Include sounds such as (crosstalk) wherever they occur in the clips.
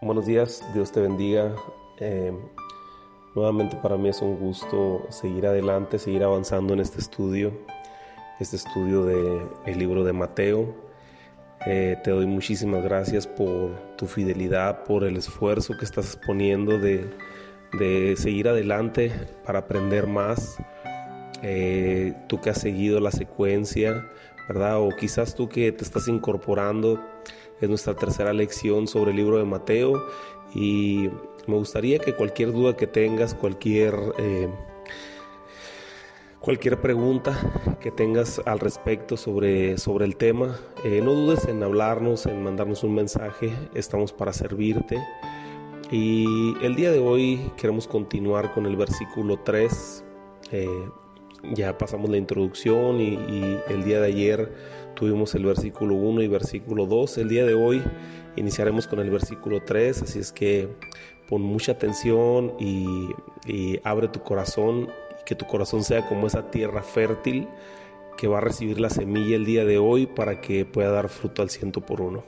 Buenos días, Dios te bendiga. Eh, nuevamente para mí es un gusto seguir adelante, seguir avanzando en este estudio, este estudio del el libro de Mateo. Eh, te doy muchísimas gracias por tu fidelidad, por el esfuerzo que estás poniendo de, de seguir adelante para aprender más. Eh, tú que has seguido la secuencia, ¿verdad? O quizás tú que te estás incorporando es nuestra tercera lección sobre el libro de Mateo y me gustaría que cualquier duda que tengas, cualquier, eh, cualquier pregunta que tengas al respecto sobre, sobre el tema, eh, no dudes en hablarnos, en mandarnos un mensaje, estamos para servirte. Y el día de hoy queremos continuar con el versículo 3. Eh, ya pasamos la introducción y, y el día de ayer Tuvimos el versículo 1 y versículo 2. El día de hoy iniciaremos con el versículo 3, así es que pon mucha atención y, abre tu corazón y que tu corazón sea como esa tierra fértil que va a recibir la semilla el día de hoy para que pueda dar fruto al ciento por uno.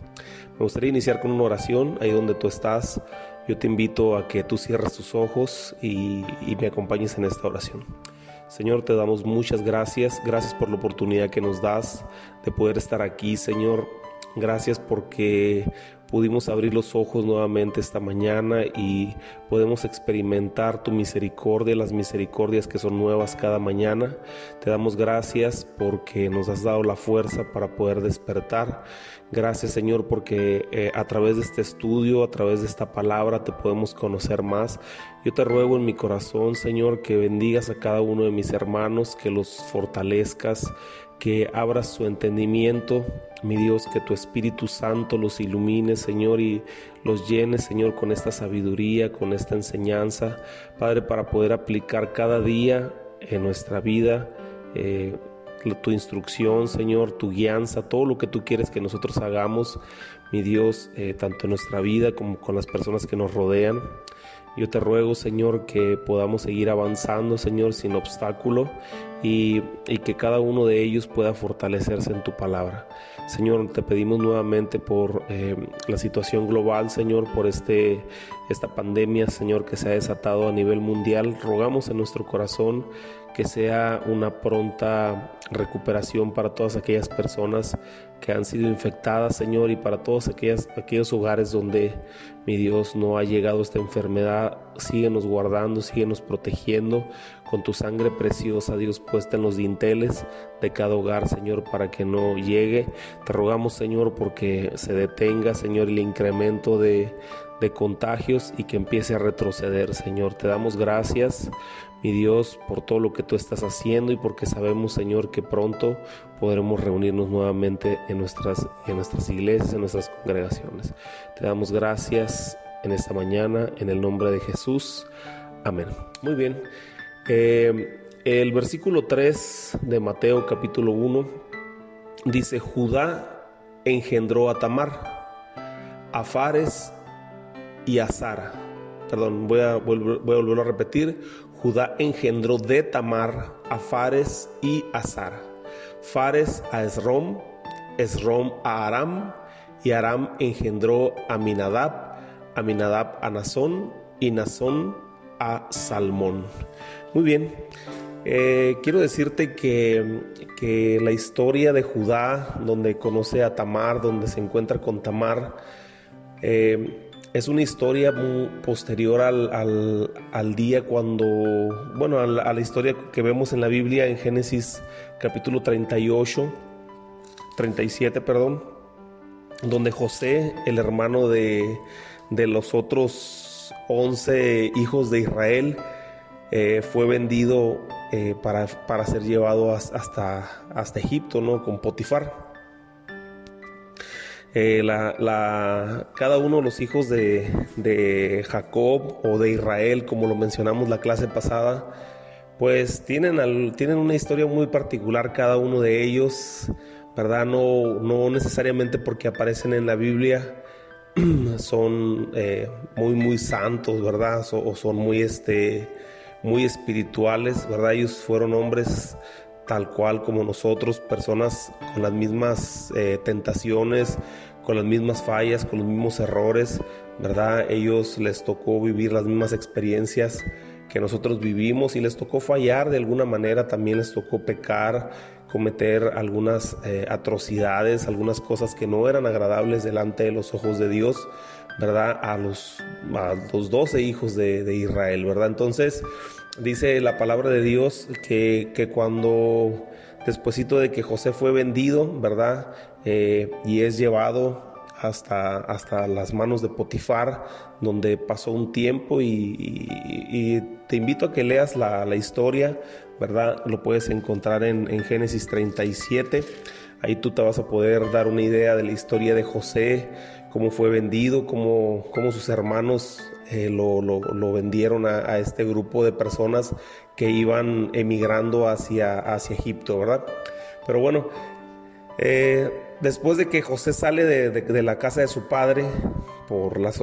Me gustaría iniciar con una oración ahí donde tú estás. Yo te invito a que tú cierres tus ojos y me acompañes en esta oración. Señor, te damos muchas gracias. Gracias por la oportunidad que nos das de poder estar aquí, Señor. Gracias porque pudimos abrir los ojos nuevamente esta mañana y podemos experimentar tu misericordia, las misericordias que son nuevas cada mañana. Te damos gracias porque nos has dado la fuerza para poder despertar. Gracias Señor porque eh, a través de este estudio, a través de esta palabra te podemos conocer más. Yo te ruego en mi corazón Señor que bendigas a cada uno de mis hermanos, que los fortalezcas, que abras su entendimiento, mi Dios, que tu Espíritu Santo los ilumine, Señor, y los llene, Señor, con esta sabiduría, con esta enseñanza, Padre, para poder aplicar cada día en nuestra vida. Eh, tu instrucción, Señor, tu guianza, todo lo que tú quieres que nosotros hagamos, mi Dios, eh, tanto en nuestra vida como con las personas que nos rodean. Yo te ruego, Señor, que podamos seguir avanzando, Señor, sin obstáculo y, que cada uno de ellos pueda fortalecerse en tu palabra. Señor, te pedimos nuevamente por eh, la situación global, Señor, por este, esta pandemia, Señor, que se ha desatado a nivel mundial. Rogamos en nuestro corazón que sea una pronta recuperación para todas aquellas personas que han sido infectadas, Señor, y para todos aquellos hogares donde, mi Dios, no ha llegado esta enfermedad. Síguenos guardando, síguenos protegiendo con tu sangre preciosa, Dios, puesta en los dinteles de cada hogar, Señor, para que no llegue. Te rogamos, Señor, porque se detenga, Señor, el incremento de, de contagios y que empiece a retroceder, Señor. Te damos gracias mi Dios, por todo lo que tú estás haciendo y porque sabemos, Señor, que pronto podremos reunirnos nuevamente en nuestras, en nuestras iglesias, en nuestras congregaciones. Te damos gracias en esta mañana, en el nombre de Jesús. Amén. Muy bien. Eh, el versículo 3 de Mateo capítulo 1 dice, Judá engendró a Tamar, a Fares y a Sara. Perdón, voy a, volver, voy a volverlo a repetir. Judá engendró de Tamar a Fares y a Sara. Fares a Esrom, Esrom a Aram, y Aram engendró a Minadab, Aminadab a Nazón, y Nazón a Salmón. Muy bien, eh, quiero decirte que, que, la historia de Judá, donde conoce a Tamar, donde se encuentra con Tamar, eh, es una historia muy posterior al, día cuando, bueno, a la, historia que vemos en la Biblia en Génesis capítulo 38, 37, perdón, donde José, el hermano de, los otros 11 hijos de Israel, eh, fue vendido eh, para, para, ser llevado hasta, hasta Egipto, ¿no? Con Potifar. Eh, la, cada uno de los hijos de, Jacob o de Israel, como lo mencionamos la clase pasada, pues tienen, tienen una historia muy particular cada uno de ellos, ¿verdad? No, no necesariamente porque aparecen en la Biblia (clears throat) son eh, muy, muy santos, ¿verdad? O, son muy, este, muy espirituales, ¿verdad? Ellos fueron hombres tal cual como nosotros, personas con las mismas eh, tentaciones, con las mismas fallas, con los mismos errores, ¿verdad? Ellos les tocó vivir las mismas experiencias que nosotros vivimos y les tocó fallar de alguna manera, también les tocó pecar, cometer algunas eh, atrocidades, algunas cosas que no eran agradables delante de los ojos de Dios, ¿verdad? A los, a los 12 hijos de, Israel, ¿verdad? Entonces dice la palabra de Dios que, que cuando despuesito de que José fue vendido, ¿verdad? Eh, y es llevado hasta, hasta las manos de Potifar, donde pasó un tiempo y, te invito a que leas la, historia, ¿verdad? Lo puedes encontrar en, Génesis 37. Ahí tú te vas a poder dar una idea de la historia de José, cómo fue vendido, cómo, cómo sus hermanos eh, lo, lo, vendieron a, este grupo de personas que iban emigrando hacia, hacia Egipto, ¿verdad? Pero bueno, eh, después de que José sale de, la casa de su padre, por las,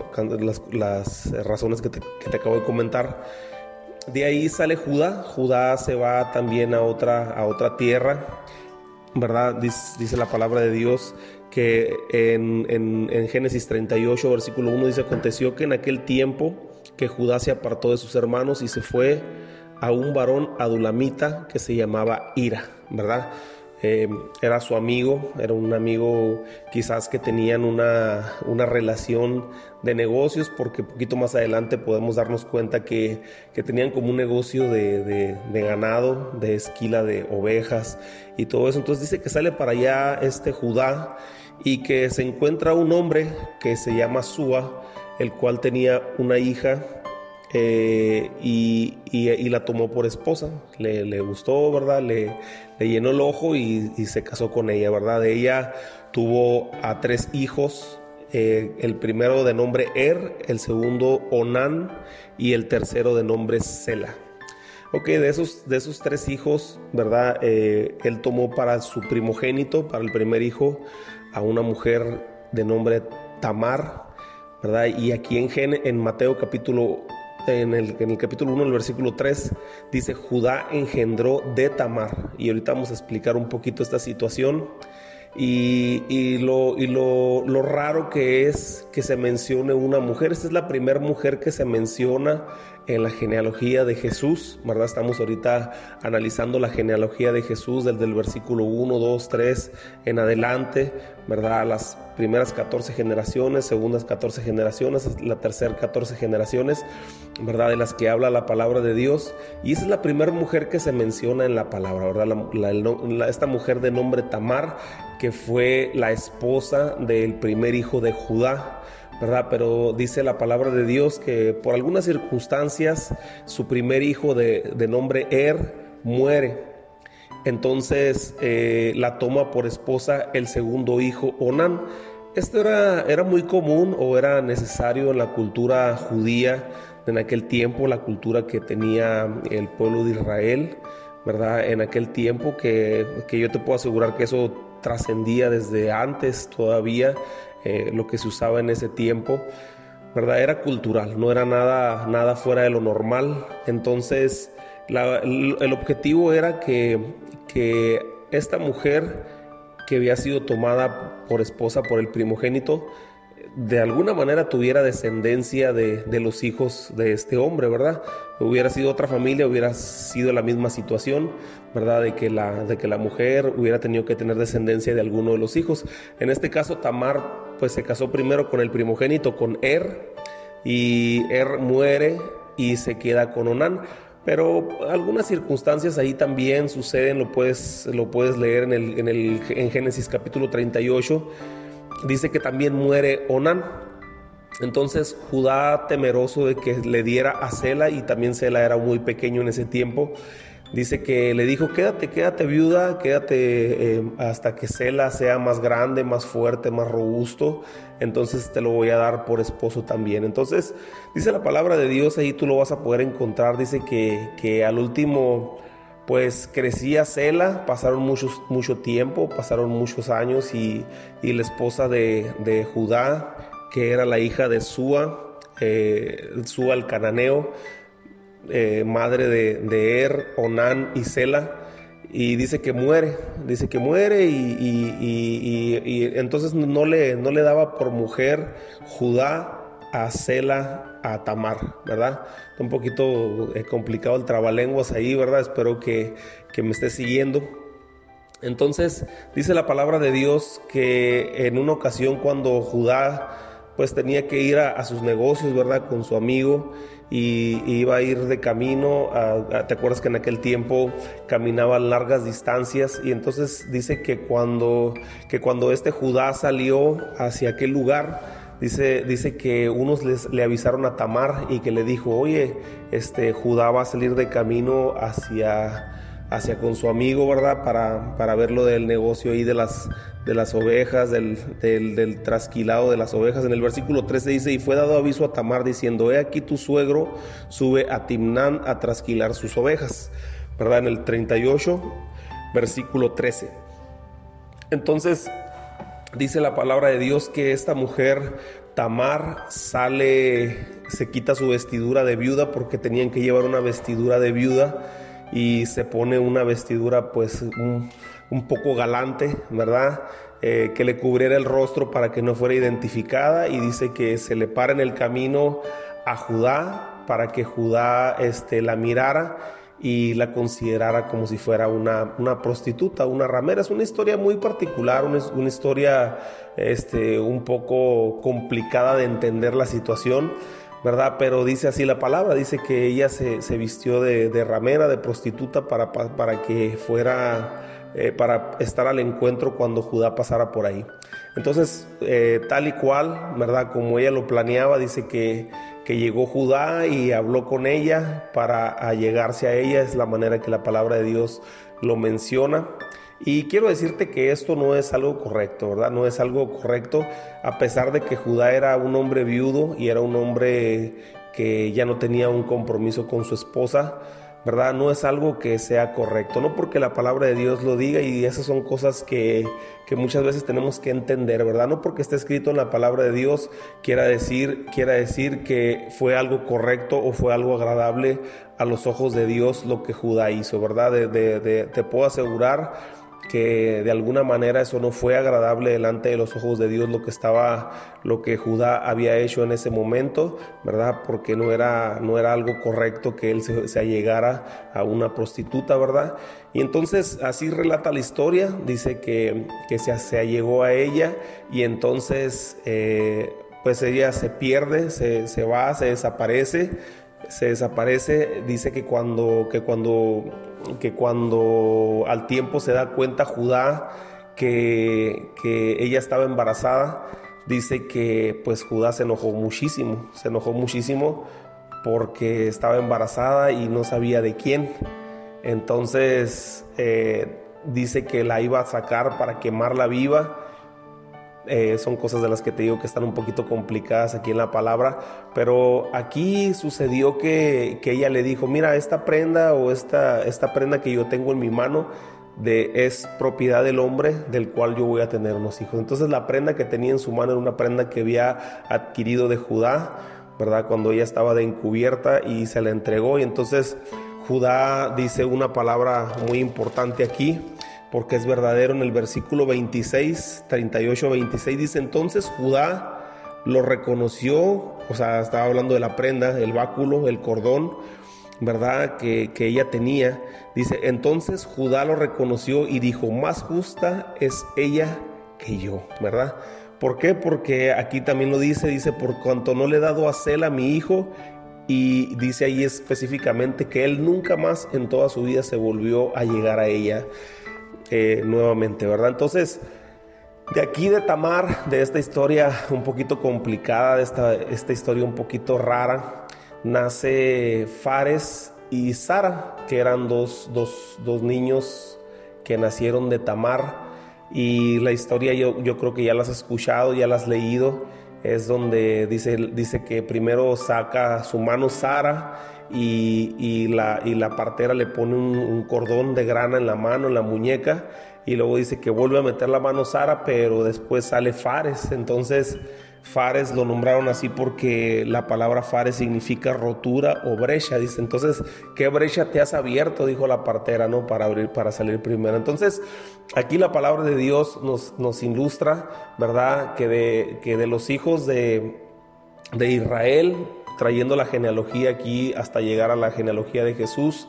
las, razones que te, acabo de comentar, de ahí sale Judá. Judá se va también a otra, a otra tierra, ¿verdad? Dice, la palabra de Dios que en, en, Génesis 38, versículo 1 dice, aconteció que en aquel tiempo que Judá se apartó de sus hermanos y se fue a un varón adulamita que se llamaba Ira, ¿verdad? Eh, era su amigo, era un amigo quizás que tenían una, una, relación de negocios, porque poquito más adelante podemos darnos cuenta que, que tenían como un negocio de, de, ganado, de esquila de ovejas y todo eso. Entonces dice que sale para allá este Judá y que se encuentra un hombre que se llama Sua, el cual tenía una hija eh, y, la tomó por esposa. Le, gustó, ¿verdad? Le, le, llenó el ojo y, se casó con ella, ¿verdad? Ella tuvo a tres hijos, eh, el primero de nombre Er, el segundo Onan y el tercero de nombre Sela. Ok, de esos, de esos tres hijos, ¿verdad? Eh, él tomó para su primogénito, para el primer hijo, a una mujer de nombre Tamar, ¿verdad? Y aquí en, en Mateo capítulo en el, capítulo 1, el versículo 3, dice, Judá engendró de Tamar. Y ahorita vamos a explicar un poquito esta situación. Y, lo, y lo, lo, raro que es que se mencione una mujer. Esta es la primera mujer que se menciona en la genealogía de Jesús, ¿verdad? Estamos ahorita analizando la genealogía de Jesús desde el versículo 1, 2, 3 en adelante, ¿verdad? Las primeras 14 generaciones, segundas 14 generaciones, la tercera 14 generaciones, ¿verdad? De las que habla la palabra de Dios. Y esa es la primera mujer que se menciona en la palabra, ¿verdad? esta mujer de nombre Tamar, que fue la esposa del primer hijo de Judá. ¿verdad? Pero dice la palabra de Dios que por algunas circunstancias su primer hijo de, nombre Er muere. Entonces eh, la toma por esposa el segundo hijo Onan. Esto era, era muy común o era necesario en la cultura judía en aquel tiempo, la cultura que tenía el pueblo de Israel, ¿verdad? En aquel tiempo que, que yo te puedo asegurar que eso trascendía desde antes todavía eh, lo que se usaba en ese tiempo, ¿verdad? Era cultural, no era nada, nada fuera de lo normal. Entonces, el, objetivo era que, que esta mujer que había sido tomada por esposa por el primogénito, de alguna manera tuviera descendencia de, de, los hijos de este hombre, ¿verdad? Hubiera sido otra familia, hubiera sido la misma situación, ¿verdad? De que, la, de que la mujer hubiera tenido que tener descendencia de alguno de los hijos. En este caso, Tamar pues se casó primero con el primogénito, con Er, y Er muere y se queda con Onán. Pero algunas circunstancias ahí también suceden, lo puedes, lo puedes leer en, el, en, el, en Génesis capítulo 38 dice que también muere Onán. Entonces Judá, temeroso de que le diera a Sela, y también Sela era muy pequeño en ese tiempo, dice que le dijo, quédate, quédate viuda, quédate eh, hasta que Sela sea más grande, más fuerte, más robusto, entonces te lo voy a dar por esposo también. Entonces dice la palabra de Dios, ahí tú lo vas a poder encontrar, dice que, que al último pues crecía Cela, pasaron muchos, mucho tiempo, pasaron muchos años y, la esposa de, Judá, que era la hija de Sua, eh, Sua el cananeo, eh, madre de, de, Er, Onán y Sela, y dice que muere, dice que muere y, entonces no le, no le daba por mujer Judá a Sela a Tamar, ¿verdad? Está un poquito eh, complicado el trabalenguas ahí, ¿verdad? Espero que, que me esté siguiendo. Entonces dice la palabra de Dios que en una ocasión cuando Judá pues tenía que ir a, sus negocios, ¿verdad? Con su amigo y, iba a ir de camino. ¿Te acuerdas que en aquel tiempo caminaba largas distancias? Y entonces dice que cuando, que cuando este Judá salió hacia aquel lugar, dice, dice que unos les, le avisaron a Tamar y que le dijo, oye, este Judá va a salir de camino hacia hacia con su amigo, ¿verdad? Para, para ver lo del negocio ahí de las, de las ovejas, del, del, trasquilado de las ovejas. En el versículo 13 dice, y fue dado aviso a Tamar diciendo, he aquí tu suegro sube a Timnán a trasquilar sus ovejas, ¿verdad? En el 38, versículo 13. Entonces, dice la palabra de Dios que esta mujer, Tamar, sale, se quita su vestidura de viuda porque tenían que llevar una vestidura de viuda y se pone una vestidura pues un, poco galante, ¿verdad? Eh, que le cubriera el rostro para que no fuera identificada y dice que se le para en el camino a Judá para que Judá este, la mirara y la considerara como si fuera una, una prostituta, una ramera. Es una historia muy particular, una, una historia este, un poco complicada de entender la situación ¿verdad? Pero dice así la palabra, dice que ella se, vistió de, ramera, de prostituta para, para que fuera, eh, para estar al encuentro cuando Judá pasara por ahí. Entonces, eh, tal y cual, ¿verdad? Como ella lo planeaba, dice que, que llegó Judá y habló con ella para allegarse a ella, es la manera que la palabra de Dios lo menciona. Y quiero decirte que esto no es algo correcto, ¿verdad? No es algo correcto, a pesar de que Judá era un hombre viudo y era un hombre que ya no tenía un compromiso con su esposa, ¿verdad? No es algo que sea correcto, no porque la palabra de Dios lo diga y esas son cosas que, que muchas veces tenemos que entender, ¿verdad? No porque esté escrito en la palabra de Dios quiera decir, quiera decir que fue algo correcto o fue algo agradable a los ojos de Dios lo que Judá hizo, ¿verdad? te puedo asegurar que de alguna manera eso no fue agradable delante de los ojos de Dios lo que estaba lo que Judá había hecho en ese momento, ¿verdad? Porque no era no era algo correcto que él se, allegara a una prostituta, ¿verdad? Y entonces así relata la historia, dice que, que se, se allegó a ella y entonces eh, pues ella se pierde, se, se va, se desaparece, se desaparece, dice que cuando, que cuando, que cuando al tiempo se da cuenta Judá que, que ella estaba embarazada, dice que pues Judá se enojó muchísimo, se enojó muchísimo porque estaba embarazada y no sabía de quién. Entonces eh, dice que la iba a sacar para quemarla viva eh, son cosas de las que te digo que están un poquito complicadas aquí en la palabra, pero aquí sucedió que, ella le dijo, mira, esta prenda o esta, esta prenda que yo tengo en mi mano de, es propiedad del hombre del cual yo voy a tener unos hijos. Entonces la prenda que tenía en su mano era una prenda que había adquirido de Judá, ¿verdad? Cuando ella estaba de encubierta y se la entregó y entonces Judá dice una palabra muy importante aquí porque es verdadero en el versículo 26, 38, 26 dice entonces Judá lo reconoció, o sea, estaba hablando de la prenda, el báculo, el cordón, ¿verdad? Que, que ella tenía. Dice, entonces Judá lo reconoció y dijo, más justa es ella que yo, ¿verdad? ¿Por qué? Porque aquí también lo dice, dice, por cuanto no le he dado a Sela a mi hijo, y dice ahí específicamente que él nunca más en toda su vida se volvió a llegar a ella. Eh, nuevamente, ¿verdad? Entonces, de aquí de Tamar, de esta historia un poquito complicada, de esta, esta historia un poquito rara, nace Fares y Sara, que eran dos, dos, dos niños que nacieron de Tamar. Y la historia yo, yo creo que ya la has escuchado, ya la has leído. Es donde dice, dice que primero saca su mano Sara y, la, y la partera le pone un, cordón de grana en la mano, en la muñeca, y luego dice que vuelve a meter la mano Sara, pero después sale Fares. Entonces Fares lo nombraron así porque la palabra Fares significa rotura o brecha, dice. Entonces, ¿qué brecha te has abierto? Dijo la partera, ¿no? Para abrir, para salir primero. Entonces, aquí la palabra de Dios nos, nos ilustra, ¿verdad? Que de, que de los hijos de, de Israel, trayendo la genealogía aquí hasta llegar a la genealogía de Jesús,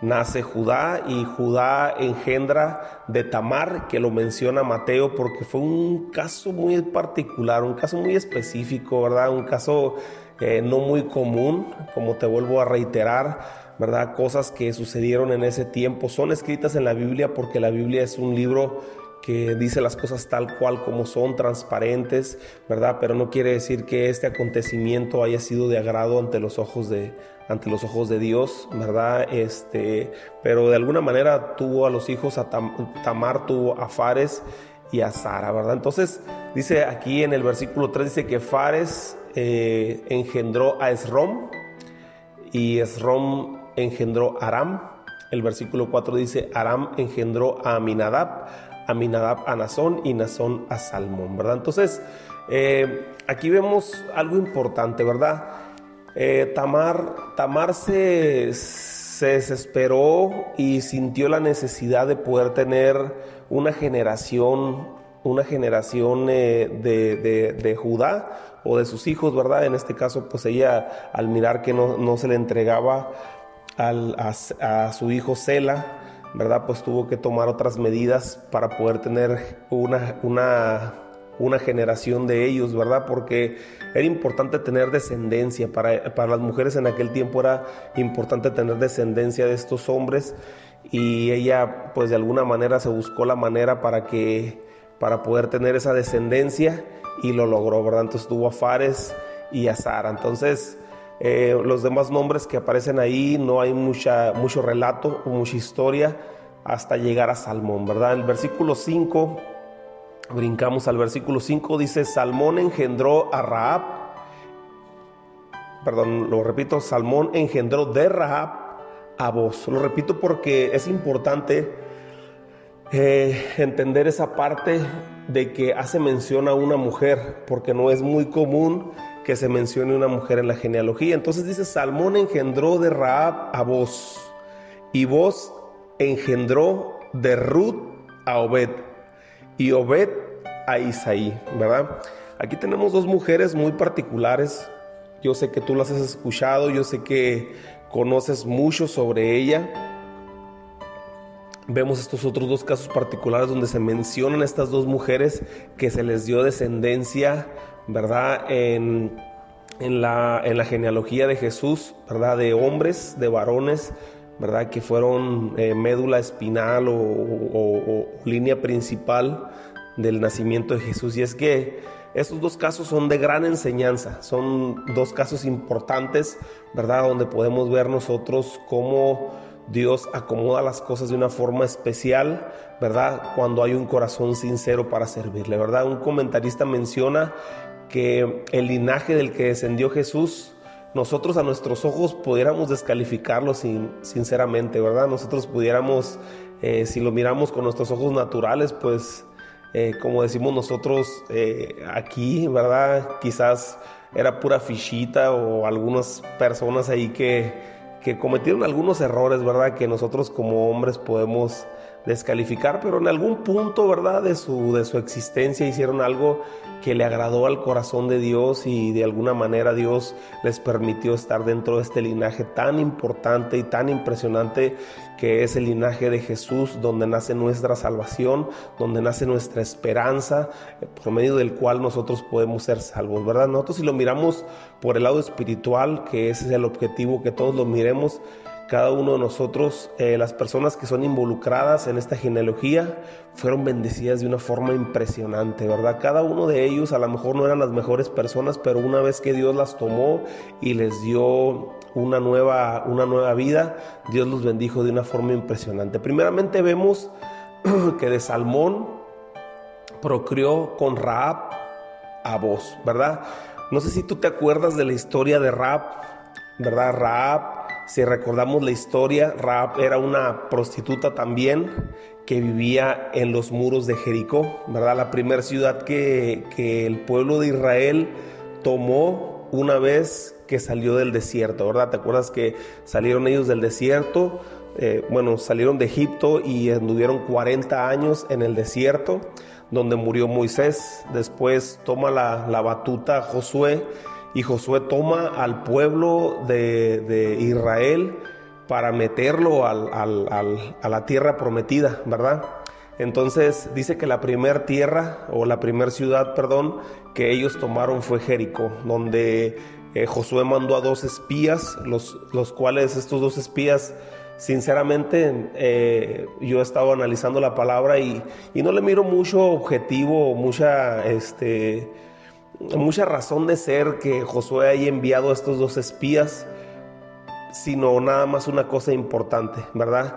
nace Judá y Judá engendra de Tamar, que lo menciona Mateo porque fue un caso muy particular, un caso muy específico, ¿verdad? Un caso eh, no muy común, como te vuelvo a reiterar, ¿verdad? Cosas que sucedieron en ese tiempo son escritas en la Biblia porque la Biblia es un libro que dice las cosas tal cual como son, transparentes, ¿verdad? Pero no quiere decir que este acontecimiento haya sido de agrado ante los ojos de, ante los ojos de Dios, ¿verdad? Este, pero de alguna manera tuvo a los hijos, a Tamar tuvo a Fares y a Sara, ¿verdad? Entonces dice aquí en el versículo 3, dice que Fares eh, engendró a Esrom y Esrom engendró a Aram. El versículo 4 dice, Aram engendró a Aminadab, Aminadab a Nazón y Nazón a Salmón, ¿verdad? Entonces, eh, aquí vemos algo importante, ¿verdad? Eh, Tamar, se, desesperó y sintió la necesidad de poder tener una generación, una generación eh, de, Judá o de sus hijos, ¿verdad? En este caso, pues ella al mirar que no, se le entregaba a, su hijo Sela, ¿verdad? Pues tuvo que tomar otras medidas para poder tener una, una una generación de ellos, ¿verdad? Porque era importante tener descendencia. Para, para las mujeres en aquel tiempo era importante tener descendencia de estos hombres y ella pues de alguna manera se buscó la manera para que para poder tener esa descendencia y lo logró, ¿verdad? Entonces tuvo a Fares y a Sara. Entonces eh, los demás nombres que aparecen ahí no hay mucha, mucho relato o mucha historia hasta llegar a Salmón, ¿verdad? El versículo 5 Brincamos al versículo 5, dice, Salmón engendró a Raab, perdón, lo repito, Salmón engendró de Raab a vos. Lo repito porque es importante eh, entender esa parte de que hace mención a una mujer, porque no es muy común que se mencione una mujer en la genealogía. Entonces dice, Salmón engendró de Raab a vos, y vos engendró de Ruth a Obed y Obed a Isaí, ¿verdad? Aquí tenemos dos mujeres muy particulares. Yo sé que tú las has escuchado, yo sé que conoces mucho sobre ella. Vemos estos otros dos casos particulares donde se mencionan estas dos mujeres que se les dio descendencia, ¿verdad? En, la, en la genealogía de Jesús, ¿verdad? De hombres, de varones, ¿verdad? Que fueron eh, médula espinal o, línea principal del nacimiento de Jesús. Y es que estos dos casos son de gran enseñanza, son dos casos importantes, ¿verdad? Donde podemos ver nosotros cómo Dios acomoda las cosas de una forma especial, ¿verdad? Cuando hay un corazón sincero para servirle, ¿verdad? Un comentarista menciona que el linaje del que descendió Jesús nosotros a nuestros ojos pudiéramos descalificarlo sin, sinceramente, ¿verdad? Nosotros pudiéramos, eh, si lo miramos con nuestros ojos naturales, pues eh, como decimos nosotros eh, aquí, ¿verdad? Quizás era pura fichita o algunas personas ahí que, que cometieron algunos errores, ¿verdad? Que nosotros como hombres podemos descalificar, pero en algún punto, ¿verdad? De su, de su existencia hicieron algo que le agradó al corazón de Dios y de alguna manera Dios les permitió estar dentro de este linaje tan importante y tan impresionante que es el linaje de Jesús, donde nace nuestra salvación, donde nace nuestra esperanza, eh, por medio del cual nosotros podemos ser salvos, ¿verdad? Nosotros si lo miramos por el lado espiritual, que ese es el objetivo, que todos lo miremos, cada uno de nosotros, eh, las personas que son involucradas en esta genealogía, fueron bendecidas de una forma impresionante, ¿verdad? Cada uno de ellos a lo mejor no eran las mejores personas, pero una vez que Dios las tomó y les dio una nueva, una nueva vida, Dios los bendijo de una forma impresionante. Primeramente vemos (clears throat) que de Salmón procreó con Raab a vos, ¿verdad? No sé si tú te acuerdas de la historia de Raab, ¿verdad? Raab si recordamos la historia, Raab era una prostituta también que vivía en los muros de Jericó, ¿verdad? La primera ciudad que, que el pueblo de Israel tomó una vez que salió del desierto, ¿verdad? ¿Te acuerdas que salieron ellos del desierto? Eh, bueno, salieron de Egipto y anduvieron 40 años en el desierto, donde murió Moisés. Después toma la, la batuta Josué y Josué toma al pueblo de, Israel para meterlo a la tierra prometida, ¿verdad? Entonces dice que la primera tierra o la primera ciudad, perdón, que ellos tomaron fue Jericó, donde eh, Josué mandó a dos espías, los, los cuales estos dos espías sinceramente eh, yo he estado analizando la palabra y, y, no le miro mucho objetivo, mucha, este, mucha razón de ser que Josué haya enviado a estos dos espías, sino nada más una cosa importante, ¿verdad?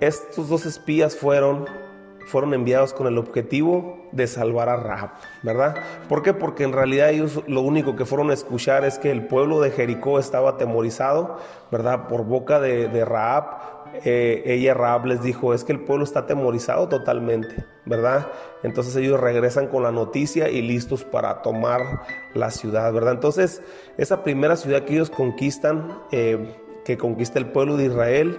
Estos dos espías fueron fueron enviados con el objetivo de salvar a Rahab, ¿verdad? ¿Por qué? Porque en realidad ellos lo único que fueron a escuchar es que el pueblo de Jericó estaba atemorizado, ¿verdad? Por boca de, de Rahab. Eh, ella, Rahab, les dijo, es que el pueblo está atemorizado totalmente, ¿verdad? Entonces ellos regresan con la noticia y listos para tomar la ciudad, ¿verdad? Entonces, esa primera ciudad que ellos conquistan, eh, que conquista el pueblo de Israel,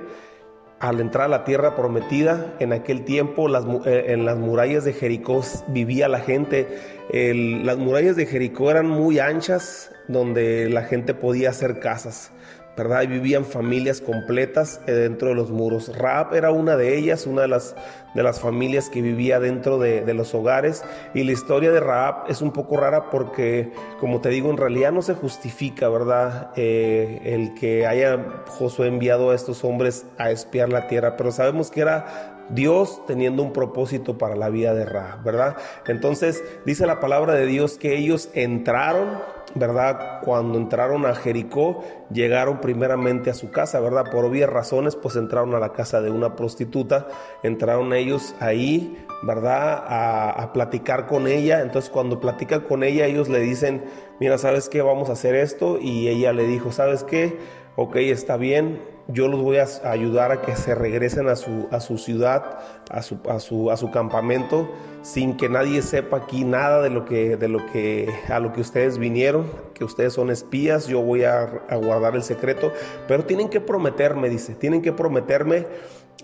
al entrar a la tierra prometida, en aquel tiempo eh, en las murallas de Jericó vivía la gente. las murallas de Jericó eran muy anchas, donde la gente podía hacer casas. ¿Verdad? Vivían familias completas eh, dentro de los muros. Raab era una de ellas, una de las, de las familias que vivía dentro de, los hogares. Y la historia de Raab es un poco rara porque, como te digo, en realidad no se justifica, ¿verdad? Eh, el que haya Josué enviado a estos hombres a espiar la tierra, pero sabemos que era Dios teniendo un propósito para la vida de Ra, ¿verdad? Entonces dice la palabra de Dios que ellos entraron, ¿verdad? Cuando entraron a Jericó, llegaron primeramente a su casa, ¿verdad? Por obvias razones, pues entraron a la casa de una prostituta, entraron ellos ahí, ¿verdad? A, platicar con ella. Entonces cuando platican con ella, ellos le dicen, mira, ¿sabes qué? Vamos a hacer esto. Y ella le dijo, ¿sabes qué? Ok, está bien yo los voy a ayudar a que se regresen a su, a su ciudad, a su, a, su, a su campamento, sin que nadie sepa aquí nada de lo que, de lo que, a lo que ustedes vinieron, que ustedes son espías, yo voy a, a guardar el secreto, pero tienen que prometerme, dice, tienen que prometerme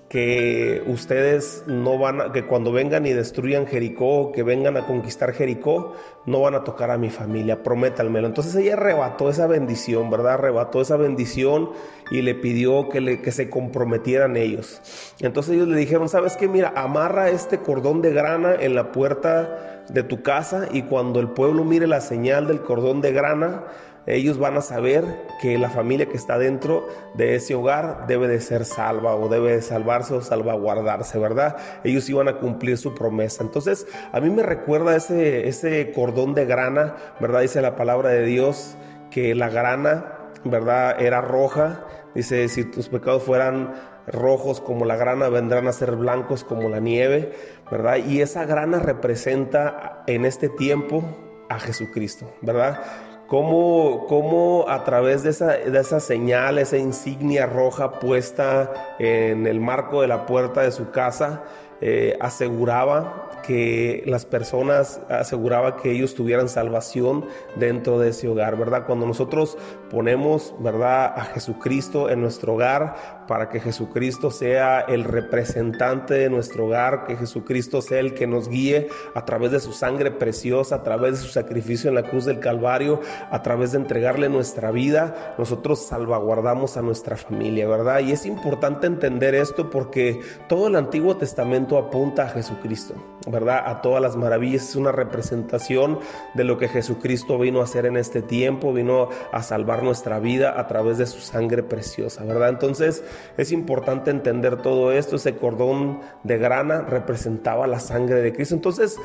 que ustedes no van a, que cuando vengan y destruyan Jericó, que vengan a conquistar Jericó, no van a tocar a mi familia, prométanmelo. Entonces ella arrebató esa bendición, ¿verdad? Arrebató esa bendición y le pidió que, le, que se comprometieran ellos. Entonces ellos le dijeron, ¿sabes qué? Mira, amarra este cordón de grana en la puerta de tu casa y cuando el pueblo mire la señal del cordón de grana, ellos van a saber que la familia que está dentro de ese hogar debe de ser salva o debe de salvarse o salvaguardarse, ¿verdad? Ellos iban a cumplir su promesa. Entonces, a mí me recuerda ese, ese cordón de grana, ¿verdad? Dice la palabra de Dios que la grana, ¿verdad? Era roja. Dice, si tus pecados fueran rojos como la grana, vendrán a ser blancos como la nieve, ¿verdad? Y esa grana representa en este tiempo a Jesucristo, ¿verdad? Cómo, cómo, a través de esa, de esa señal, esa insignia roja puesta en el marco de la puerta de su casa, eh, aseguraba que las personas, aseguraba que ellos tuvieran salvación dentro de ese hogar, ¿verdad? Cuando nosotros ponemos, ¿verdad?, a Jesucristo en nuestro hogar, para que Jesucristo sea el representante de nuestro hogar, que Jesucristo sea el que nos guíe a través de su sangre preciosa, a través de su sacrificio en la cruz del Calvario, a través de entregarle nuestra vida, nosotros salvaguardamos a nuestra familia, ¿verdad? Y es importante entender esto porque todo el Antiguo Testamento apunta a Jesucristo, ¿verdad? A todas las maravillas. Es una representación de lo que Jesucristo vino a hacer en este tiempo, vino a salvar nuestra vida a través de su sangre preciosa, ¿verdad? Entonces es importante entender todo esto. Ese cordón de grana representaba la sangre de Cristo. Entonces,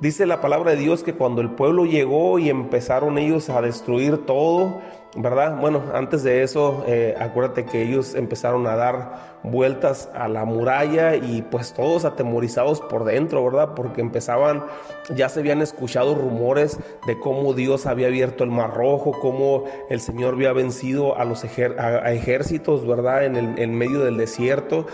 dice la palabra de Dios que cuando el pueblo llegó y empezaron ellos a destruir todo, ¿verdad? Bueno, antes de eso, eh, acuérdate que ellos empezaron a dar vueltas a la muralla y pues todos atemorizados por dentro, ¿verdad? Porque empezaban, ya se habían escuchado rumores de cómo Dios había abierto el mar rojo, cómo el Señor había vencido a los ejércitos, ¿verdad? En, el, en medio del desierto.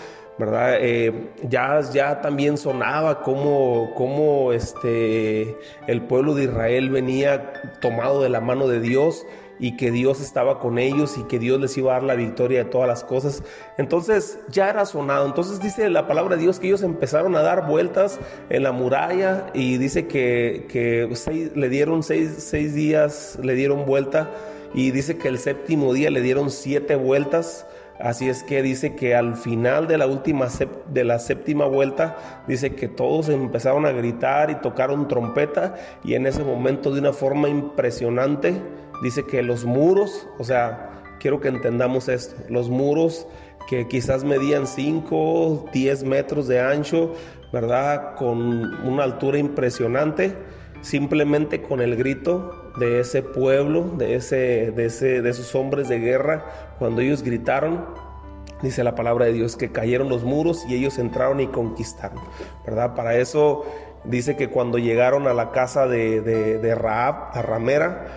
¿Verdad? Eh, ya, ya también sonaba como, como este, el pueblo de Israel venía tomado de la mano de Dios y que Dios estaba con ellos y que Dios les iba a dar la victoria de todas las cosas. Entonces ya era sonado. Entonces dice la palabra de Dios que ellos empezaron a dar vueltas en la muralla y dice que, que le dieron seis, seis días, le dieron vuelta y dice que el séptimo día le dieron siete vueltas Así es que dice que al final de la última de la séptima vuelta dice que todos empezaron a gritar y tocaron trompeta y en ese momento de una forma impresionante dice que los muros, o sea, quiero que entendamos esto, los muros que quizás medían 5, 10 metros de ancho, ¿verdad? Con una altura impresionante, simplemente con el grito de ese pueblo, de, ese, de, ese, de esos hombres de guerra, cuando ellos gritaron, dice la palabra de Dios, que cayeron los muros y ellos entraron y conquistaron, ¿verdad? Para eso dice que cuando llegaron a la casa de, Raab, a Ramera,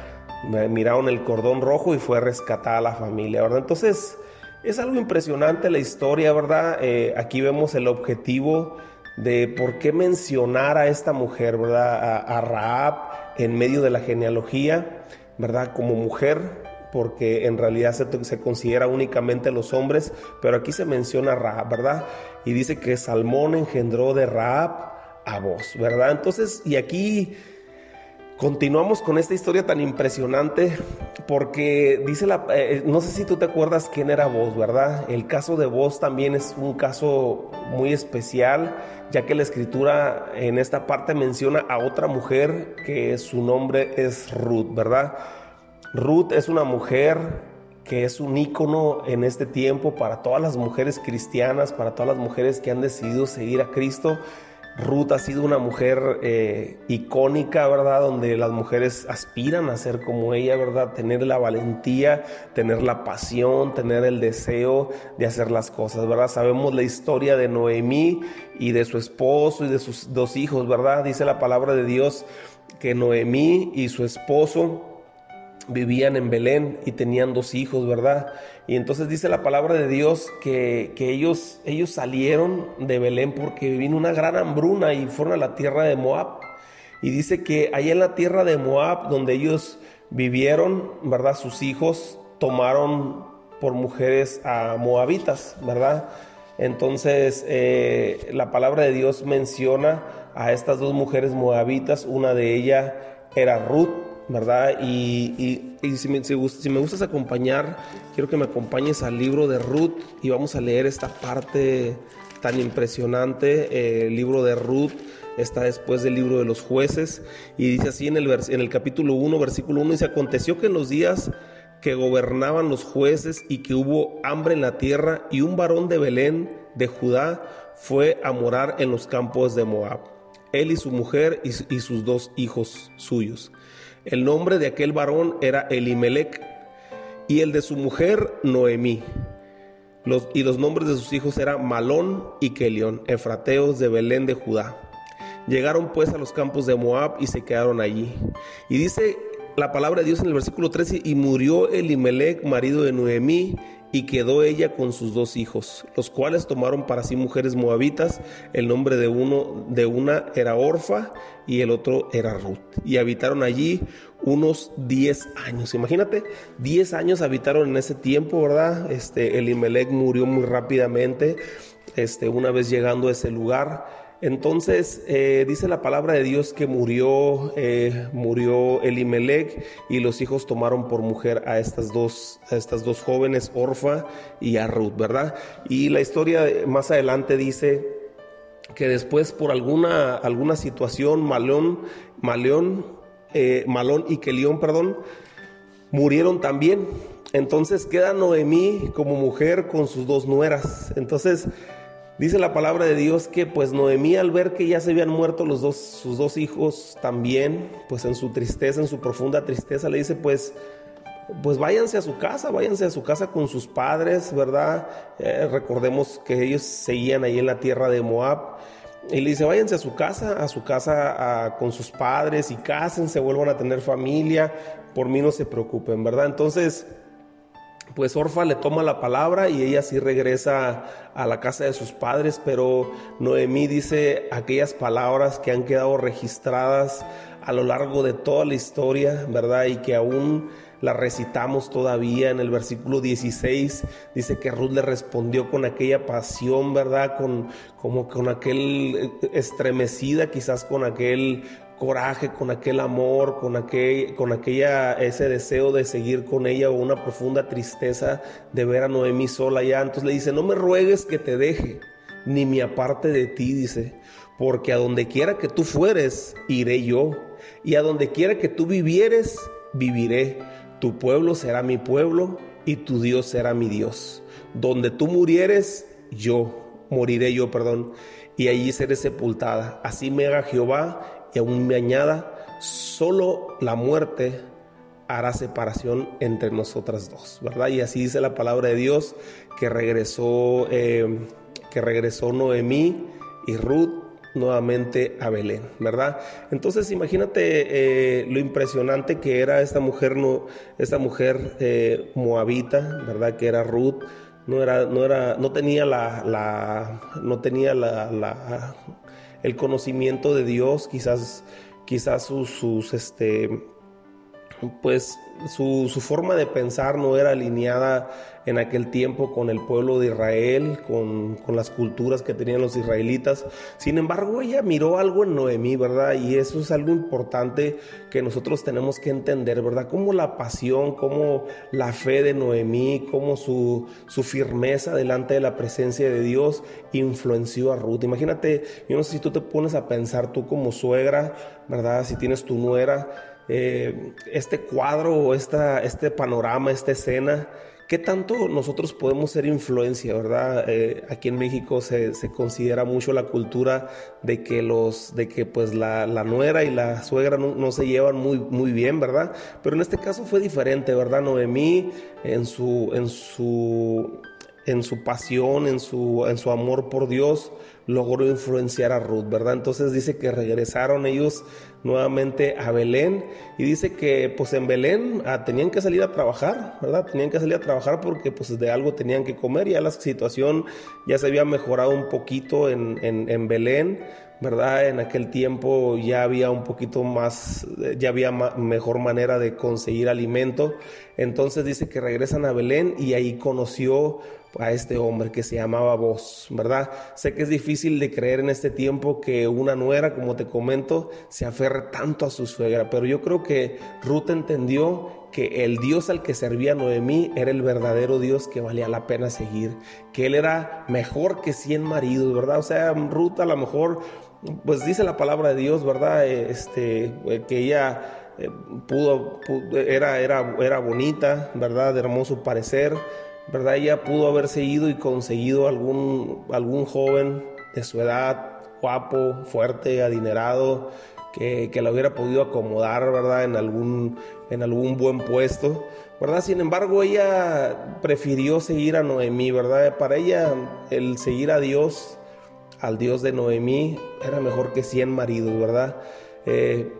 miraron el cordón rojo y fue rescatada la familia, ¿verdad? Entonces, es algo impresionante la historia, ¿verdad? Eh, aquí vemos el objetivo de por qué mencionar a esta mujer, ¿verdad? A Raab en medio de la genealogía, ¿verdad? Como mujer, porque en realidad se, considera únicamente los hombres, pero aquí se menciona Raab, ¿verdad? Y dice que Salmón engendró de Raab a vos, ¿verdad? Entonces, y aquí continuamos con esta historia tan impresionante, porque dice la, eh, no sé si tú te acuerdas quién era vos, ¿verdad? El caso de vos también es un caso muy especial ya que la escritura en esta parte menciona a otra mujer que su nombre es Ruth, ¿verdad? Ruth es una mujer que es un ícono en este tiempo para todas las mujeres cristianas, para todas las mujeres que han decidido seguir a Cristo. Ruth ha sido una mujer eh, icónica, ¿verdad? Donde las mujeres aspiran a ser como ella, ¿verdad? Tener la valentía, tener la pasión, tener el deseo de hacer las cosas, ¿verdad? Sabemos la historia de Noemí y de su esposo y de sus dos hijos, ¿verdad? Dice la palabra de Dios que Noemí y su esposo vivían en Belén y tenían dos hijos, ¿verdad? Y entonces dice la palabra de Dios que, ellos, ellos salieron de Belén porque vino una gran hambruna y fueron a la tierra de Moab. Y dice que allá en la tierra de Moab, donde ellos vivieron, ¿verdad? Sus hijos tomaron por mujeres a moabitas, ¿verdad? Entonces eh, la palabra de Dios menciona a estas dos mujeres moabitas, una de ellas era Ruth, ¿verdad? Y, si, me, si, me gustas acompañar, quiero que me acompañes al libro de Ruth y vamos a leer esta parte tan impresionante. el libro de Ruth está después del libro de los jueces y dice así en el, en el capítulo 1, versículo 1, dice, aconteció que en los días que gobernaban los jueces y que hubo hambre en la tierra y un varón de Belén, de Judá, fue a morar en los campos de Moab, él y su mujer y sus dos hijos suyos. El nombre de aquel varón era Elimelech y el de su mujer Noemí. Y los nombres de sus hijos eran Malón y Kelión, efrateos de Belén de Judá. Llegaron pues a los campos de Moab y se quedaron allí. Y dice la palabra de Dios en el versículo 13, y murió Elimelech, marido de Noemí, y quedó ella con sus dos hijos, los cuales tomaron para sí mujeres moabitas, el nombre de uno de una era Orfa y el otro era Ruth, y habitaron allí unos 10 años. Imagínate, 10 años habitaron en ese tiempo, ¿verdad? Este Elimelech murió muy rápidamente, este una vez llegando a ese lugar entonces eh, dice la palabra de Dios que murió, eh, murió Elimelech y los hijos tomaron por mujer a estas dos, a estas dos jóvenes, Orfa y a ¿verdad? Y la historia más adelante dice que después por alguna, alguna situación, Malón, eh, Malón y Kelión, perdón, murieron también. Entonces queda Noemí como mujer con sus dos nueras. Entonces Dice la palabra de Dios que pues Noemí al ver que ya se habían muerto los dos, sus dos hijos también, pues en su tristeza, en su profunda tristeza, le dice pues, pues váyanse a su casa, váyanse a su casa con sus padres, ¿verdad? Eh, recordemos que ellos seguían ahí en la tierra de Moab. Y le dice, váyanse a su casa, a su casa con sus padres y cásense, vuelvan a tener familia, por mí no se preocupen, ¿verdad? Entonces, pues Orfa le toma la palabra y ella sí regresa a la casa de sus padres, pero Noemí dice aquellas palabras que han quedado registradas a lo largo de toda la historia, ¿verdad? Y que aún la recitamos todavía en el versículo 16, dice que Ruth le respondió con aquella pasión, ¿verdad? Con como con aquel estremecida, quizás con aquel coraje, con aquel amor, con, aquel, con aquella, ese deseo de seguir con ella o una profunda tristeza de ver a Noemí sola ya. Entonces le dice, no me ruegues que te deje, ni me aparte de ti, dice, porque a donde quiera que tú fueres, iré yo, y a donde quiera que tú vivieres, viviré. Tu pueblo será mi pueblo y tu Dios será mi Dios. Donde tú murieres, yo moriré yo, perdón, y allí seré sepultada. Así me haga Jehová y aún me añada, solo la muerte hará separación entre nosotras dos, ¿verdad? Y así dice la palabra de Dios que regresó, eh, que regresó Noemí y Ruth nuevamente a Belén, ¿verdad? Entonces imagínate eh, lo impresionante que era esta mujer, no, esta mujer eh, moabita, ¿verdad? Que era Ruth, no era, no era, no tenía la, la no tenía la el conocimiento de Dios, quizás, quizás sus, este, pues su, forma de pensar no era alineada en aquel tiempo con el pueblo de Israel, con, las culturas que tenían los israelitas. Sin embargo, ella miró algo en Noemí, ¿verdad? Y eso es algo importante que nosotros tenemos que entender, ¿verdad? Cómo la pasión, cómo la fe de Noemí, cómo su, su firmeza delante de la presencia de Dios influenció a Ruth. Imagínate, yo no sé si tú te pones a pensar tú como suegra, ¿verdad? Si tienes tu nuera eh, este cuadro o este panorama, esta escena, ¿qué tanto nosotros podemos ser influencia, verdad? Eh, aquí en México se, considera mucho la cultura de que los, de que pues la, nuera y la suegra no, se llevan muy, muy bien, ¿verdad? Pero en este caso fue diferente, ¿verdad? Noemí en su, en su, en su pasión, en su, en su amor por Dios, logró influenciar a Ruth, ¿verdad? Entonces dice que regresaron ellos nuevamente a Belén y dice que pues en Belén ah, tenían que salir a trabajar, ¿verdad? Tenían que salir a trabajar porque pues de algo tenían que comer, ya la situación ya se había mejorado un poquito en, en, en Belén, ¿verdad? En aquel tiempo ya había un poquito más, ya había mejor manera de conseguir alimento. Entonces dice que regresan a Belén y ahí conoció a este hombre que se llamaba Vos, ¿verdad? Sé que es difícil de creer en este tiempo que una nuera, como te comento, se aferre tanto a su suegra, pero yo creo que Ruth entendió que el Dios al que servía Noemí era el verdadero Dios que valía la pena seguir, que él era mejor que cien maridos, ¿verdad? O sea, Ruth a lo mejor, pues dice la palabra de Dios, ¿verdad? Este, que ella eh, pudo, era, era, era bonita, ¿verdad? De hermoso parecer, ¿verdad? Ella pudo haberse ido y conseguido algún, algún joven de su edad, guapo, fuerte, adinerado, que, que la hubiera podido acomodar, ¿verdad? En algún, en algún buen puesto, ¿verdad? Sin embargo, ella prefirió seguir a Noemí, ¿verdad? Para ella el seguir a Dios, al Dios de Noemí, era mejor que 100 maridos, ¿verdad? Eh,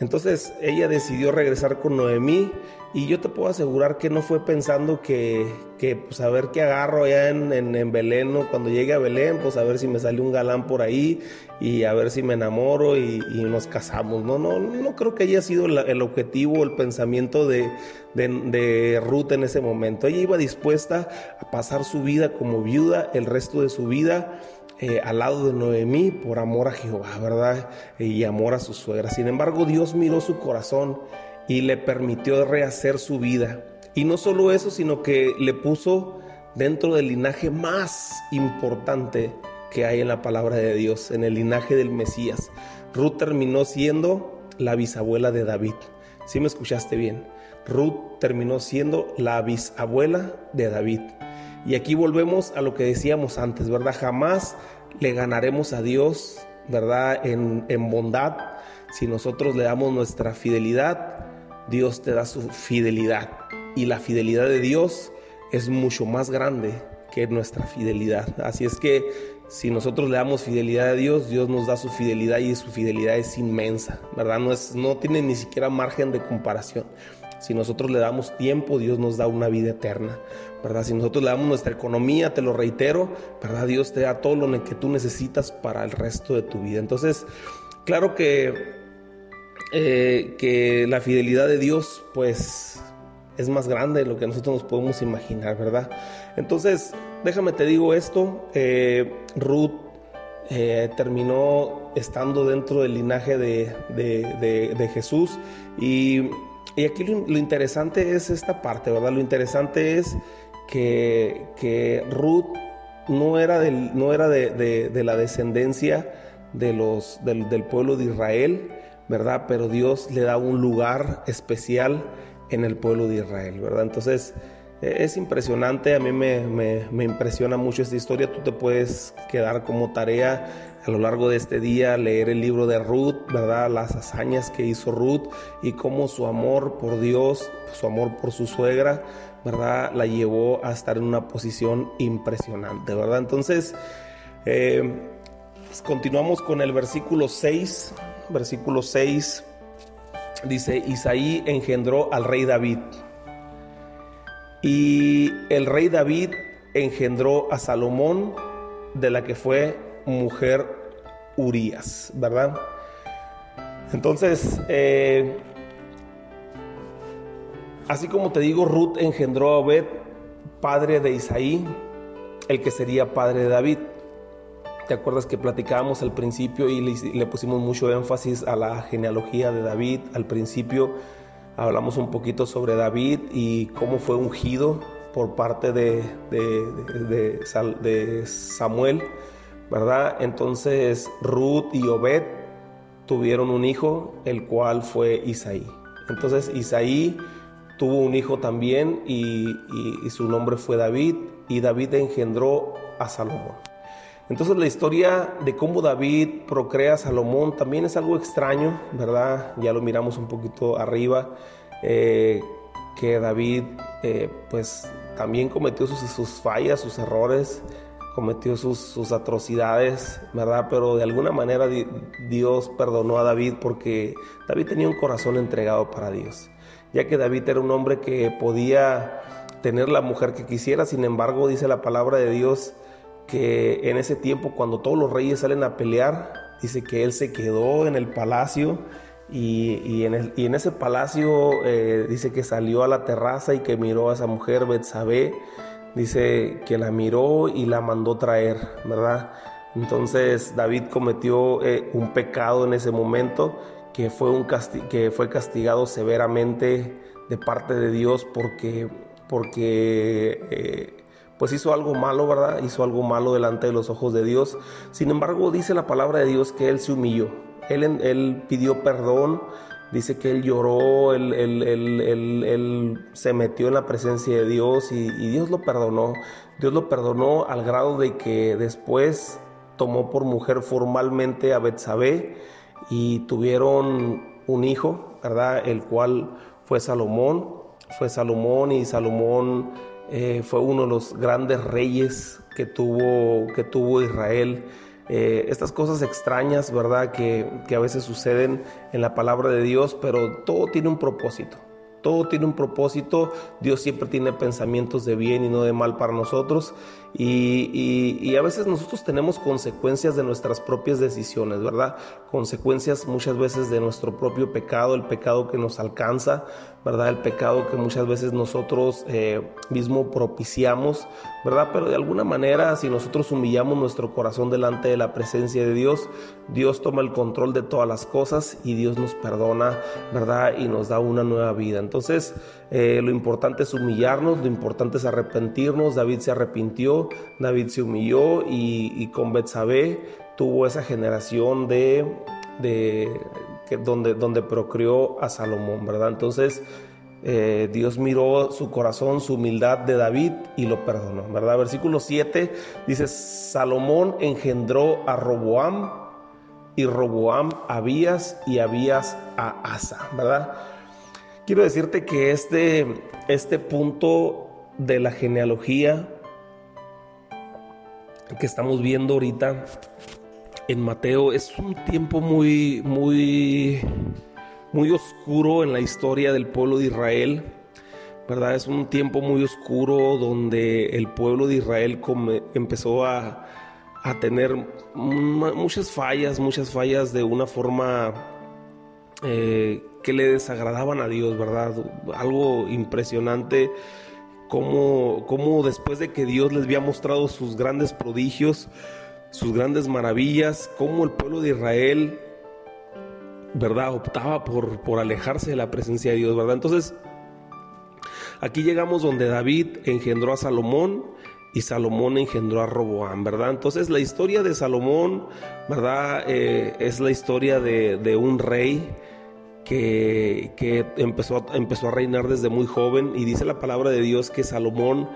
entonces ella decidió regresar con Noemí y yo te puedo asegurar que no fue pensando que, que pues a ver qué agarro allá en, en, Belén, cuando llegue a Belén, pues a ver si me sale un galán por ahí y a ver si me enamoro y, nos casamos. No, no, no creo que haya sido el objetivo, el pensamiento de, de, de Ruth en ese momento. Ella iba dispuesta a pasar su vida como viuda, el resto de su vida eh, al lado de Noemí por amor a Jehová, ¿verdad? Y amor a su suegra. Sin embargo, Dios miró su corazón y le permitió rehacer su vida. Y no solo eso, sino que le puso dentro del linaje más importante que hay en la palabra de Dios, en el linaje del Mesías. Ruth terminó siendo la bisabuela de David. Si me escuchaste bien. Ruth terminó siendo la bisabuela de David. Y aquí volvemos a lo que decíamos antes, ¿verdad? Jamás le ganaremos a Dios, ¿verdad? En, en bondad. Si nosotros le damos nuestra fidelidad, Dios te da su fidelidad. Y la fidelidad de Dios es mucho más grande que nuestra fidelidad. Así es que si nosotros le damos fidelidad a Dios, Dios nos da su fidelidad y su fidelidad es inmensa, ¿verdad? No, es, no tiene ni siquiera margen de comparación. Si nosotros le damos tiempo, Dios nos da una vida eterna, ¿verdad? Si nosotros le damos nuestra economía, te lo reitero, ¿verdad? Dios te da todo lo que tú necesitas para el resto de tu vida. Entonces, claro que, eh, que la fidelidad de Dios, pues, es más grande de lo que nosotros nos podemos imaginar, ¿verdad? Entonces, déjame te digo esto, eh, Ruth eh, terminó estando dentro del linaje de, de Jesús y y aquí lo, interesante es esta parte, ¿verdad? Lo interesante es que, Ruth no era, del, no era de, la descendencia de los, del, pueblo de Israel, ¿verdad? Pero Dios le da un lugar especial en el pueblo de Israel, ¿verdad? Entonces, e, es impresionante, a mí me, me, impresiona mucho esta historia, tú te puedes quedar como tarea a lo largo de este día leer el libro de Ruth, ¿verdad? Las hazañas que hizo Ruth y cómo su amor por Dios, su amor por su suegra, ¿verdad? La llevó a estar en una posición impresionante, ¿verdad? Entonces, eh, continuamos con el versículo 6, versículo 6, dice, Isaí engendró al rey David. Y el rey David engendró a Salomón, de la que fue mujer Urias, ¿verdad? Entonces, eh, así como te digo, Ruth engendró a Obed, padre de Isaí, el que sería padre de David. ¿Te acuerdas que platicábamos al principio y le, pusimos mucho énfasis a la genealogía de David? Al principio hablamos un poquito sobre David y cómo fue ungido por parte de, de Samuel ¿verdad? Entonces Ruth y Obed tuvieron un hijo, el cual fue Isaí. Entonces Isaí tuvo un hijo también y, su nombre fue David y David engendró a Salomón. Entonces la historia de cómo David procrea a Salomón también es algo extraño, ¿verdad? Ya lo miramos un poquito arriba, eh, que David eh, pues también cometió sus, sus fallas, sus errores, cometió sus, atrocidades, ¿verdad? Pero de alguna manera Dios perdonó a David porque David tenía un corazón entregado para Dios, ya que David era un hombre que podía tener la mujer que quisiera, sin embargo dice la palabra de Dios que en ese tiempo cuando todos los reyes salen a pelear, dice que él se quedó en el palacio y, en, ese palacio eh, dice que salió a la terraza y que miró a esa mujer, Betsabé, dice que la miró y la mandó traer, ¿verdad? Entonces David cometió eh, un pecado en ese momento que fue, un que fue castigado severamente de parte de Dios porque, porque eh, pues hizo algo malo, ¿verdad? Hizo algo malo delante de los ojos de Dios. Sin embargo, dice la palabra de Dios que él se humilló. Él, él pidió perdón Dice que él lloró, él, se metió en la presencia de Dios y, Dios lo perdonó. Dios lo perdonó al grado de que después tomó por mujer formalmente a Betsabé y tuvieron un hijo, ¿verdad? El cual fue Salomón. Fue Salomón y Salomón eh, fue uno de los grandes reyes que tuvo, que tuvo Israel. Eh, estas cosas extrañas, ¿verdad? Que, que a veces suceden en la palabra de Dios, pero todo tiene un propósito. Todo tiene un propósito, Dios siempre tiene pensamientos de bien y no de mal para nosotros y, a veces nosotros tenemos consecuencias de nuestras propias decisiones, ¿verdad? Consecuencias muchas veces de nuestro propio pecado, el pecado que nos alcanza, ¿verdad? El pecado que muchas veces nosotros eh, mismo propiciamos, ¿verdad? Pero de alguna manera si nosotros humillamos nuestro corazón delante de la presencia de Dios, Dios toma el control de todas las cosas y Dios nos perdona, ¿verdad? Y nos da una nueva vida. Entonces, eh, lo importante es humillarnos, lo importante es arrepentirnos. David se arrepintió, David se humilló y, con Betsabé tuvo esa generación de, de donde, donde a Salomón, ¿verdad? Entonces, eh, Dios miró su corazón, su humildad de David y lo perdonó, ¿verdad? Versículo 7 dice, Salomón engendró a Roboam y Roboam a Abías y Abías a Asa, ¿verdad? Quiero decirte que este, este punto de la genealogía que estamos viendo ahorita en Mateo es un tiempo muy, muy muy oscuro en la historia del pueblo de Israel. ¿verdad? Es un tiempo muy oscuro donde el pueblo de Israel empezó a, tener muchas fallas, muchas fallas de una forma eh, que le desagradaban a Dios, ¿verdad? Algo impresionante. Como después de que Dios les había mostrado sus grandes prodigios, sus grandes maravillas, como el pueblo de Israel ¿verdad? Optaba por, por alejarse de la presencia de Dios, ¿verdad? Entonces, aquí llegamos donde David engendró a Salomón y Salomón engendró a Roboam, ¿verdad? Entonces la historia de Salomón, ¿verdad? Eh, es la historia de, un rey que, que, empezó, empezó a reinar desde muy joven y dice la palabra de Dios que Salomón,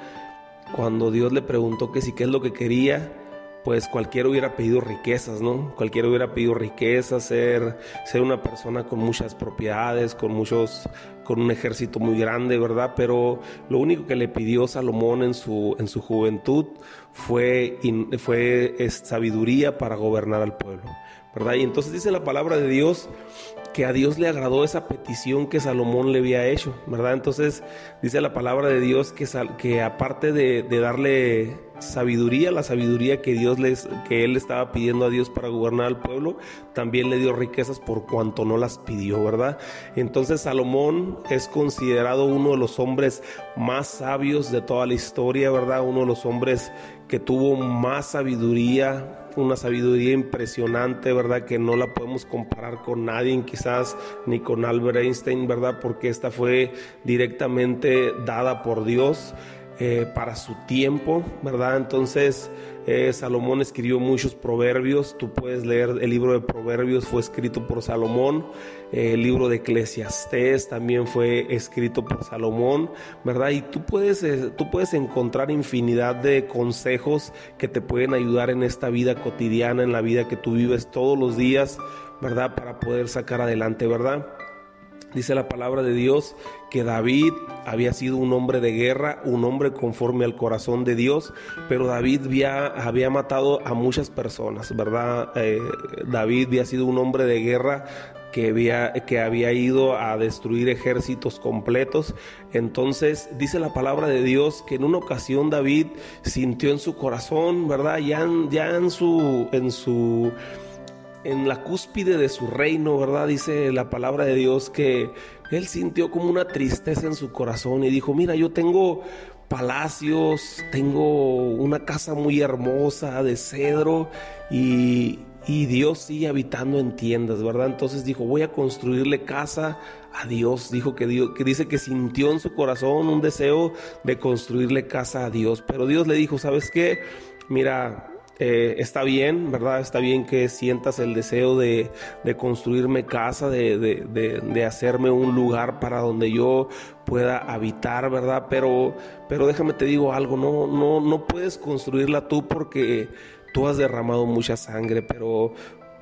cuando Dios le preguntó que si qué es lo que quería, pues cualquiera hubiera pedido riquezas, ¿no? Cualquiera hubiera pedido riquezas, ser, ser una persona con muchas propiedades, con muchos, con un ejército muy grande, ¿verdad? Pero lo único que le pidió Salomón en su, en su juventud fue, fue sabiduría para gobernar al pueblo, ¿verdad? Y entonces dice la palabra de Dios que a Dios le agradó esa petición que Salomón le había hecho, ¿verdad? Entonces dice la palabra de Dios que, que aparte de, darle sabiduría, la sabiduría que Dios les, que él estaba pidiendo a Dios para gobernar al pueblo, también le dio riquezas por cuanto no las pidió, ¿verdad? Entonces Salomón es considerado uno de los hombres más sabios de toda la historia, ¿verdad? Uno de los hombres que tuvo más sabiduría una sabiduría impresionante, ¿verdad? Que no la podemos comparar con nadie, quizás ni con Albert Einstein, ¿verdad? Porque esta fue directamente dada por Dios. Eh, para su tiempo, ¿verdad? Entonces, eh, Salomón escribió muchos proverbios, tú puedes leer el libro de proverbios, fue escrito por Salomón, eh, el libro de Eclesiastés también fue escrito por Salomón, ¿verdad? Y tú puedes, tú puedes encontrar infinidad de consejos que te pueden ayudar en esta vida cotidiana, en la vida que tú vives todos los días, ¿verdad? Para poder sacar adelante, ¿verdad? Dice la palabra de Dios que David había sido un hombre de guerra, un hombre conforme al corazón de Dios, pero David había, matado a muchas personas, ¿verdad? Eh, David había sido un hombre de guerra que había, que había ido a destruir ejércitos completos. Entonces dice la palabra de Dios que en una ocasión David sintió en su corazón, ¿verdad? Ya, ya en su... En su en la cúspide de su reino, ¿verdad? Dice la palabra de Dios que él sintió como una tristeza en su corazón y dijo, mira, yo tengo palacios, tengo una casa muy hermosa de cedro y, Dios sigue habitando en tiendas, ¿verdad? Entonces dijo, voy a construirle casa a Dios. Dijo que, Dios, que dice que sintió en su corazón un deseo de construirle casa a Dios. Pero Dios le dijo, ¿sabes qué? Mira, eh, está bien, ¿verdad? Está bien que sientas el deseo de, construirme casa, de, hacerme un lugar para donde yo pueda habitar, ¿verdad? Pero, pero déjame te digo algo, no, no, no puedes construirla tú porque tú has derramado mucha sangre, pero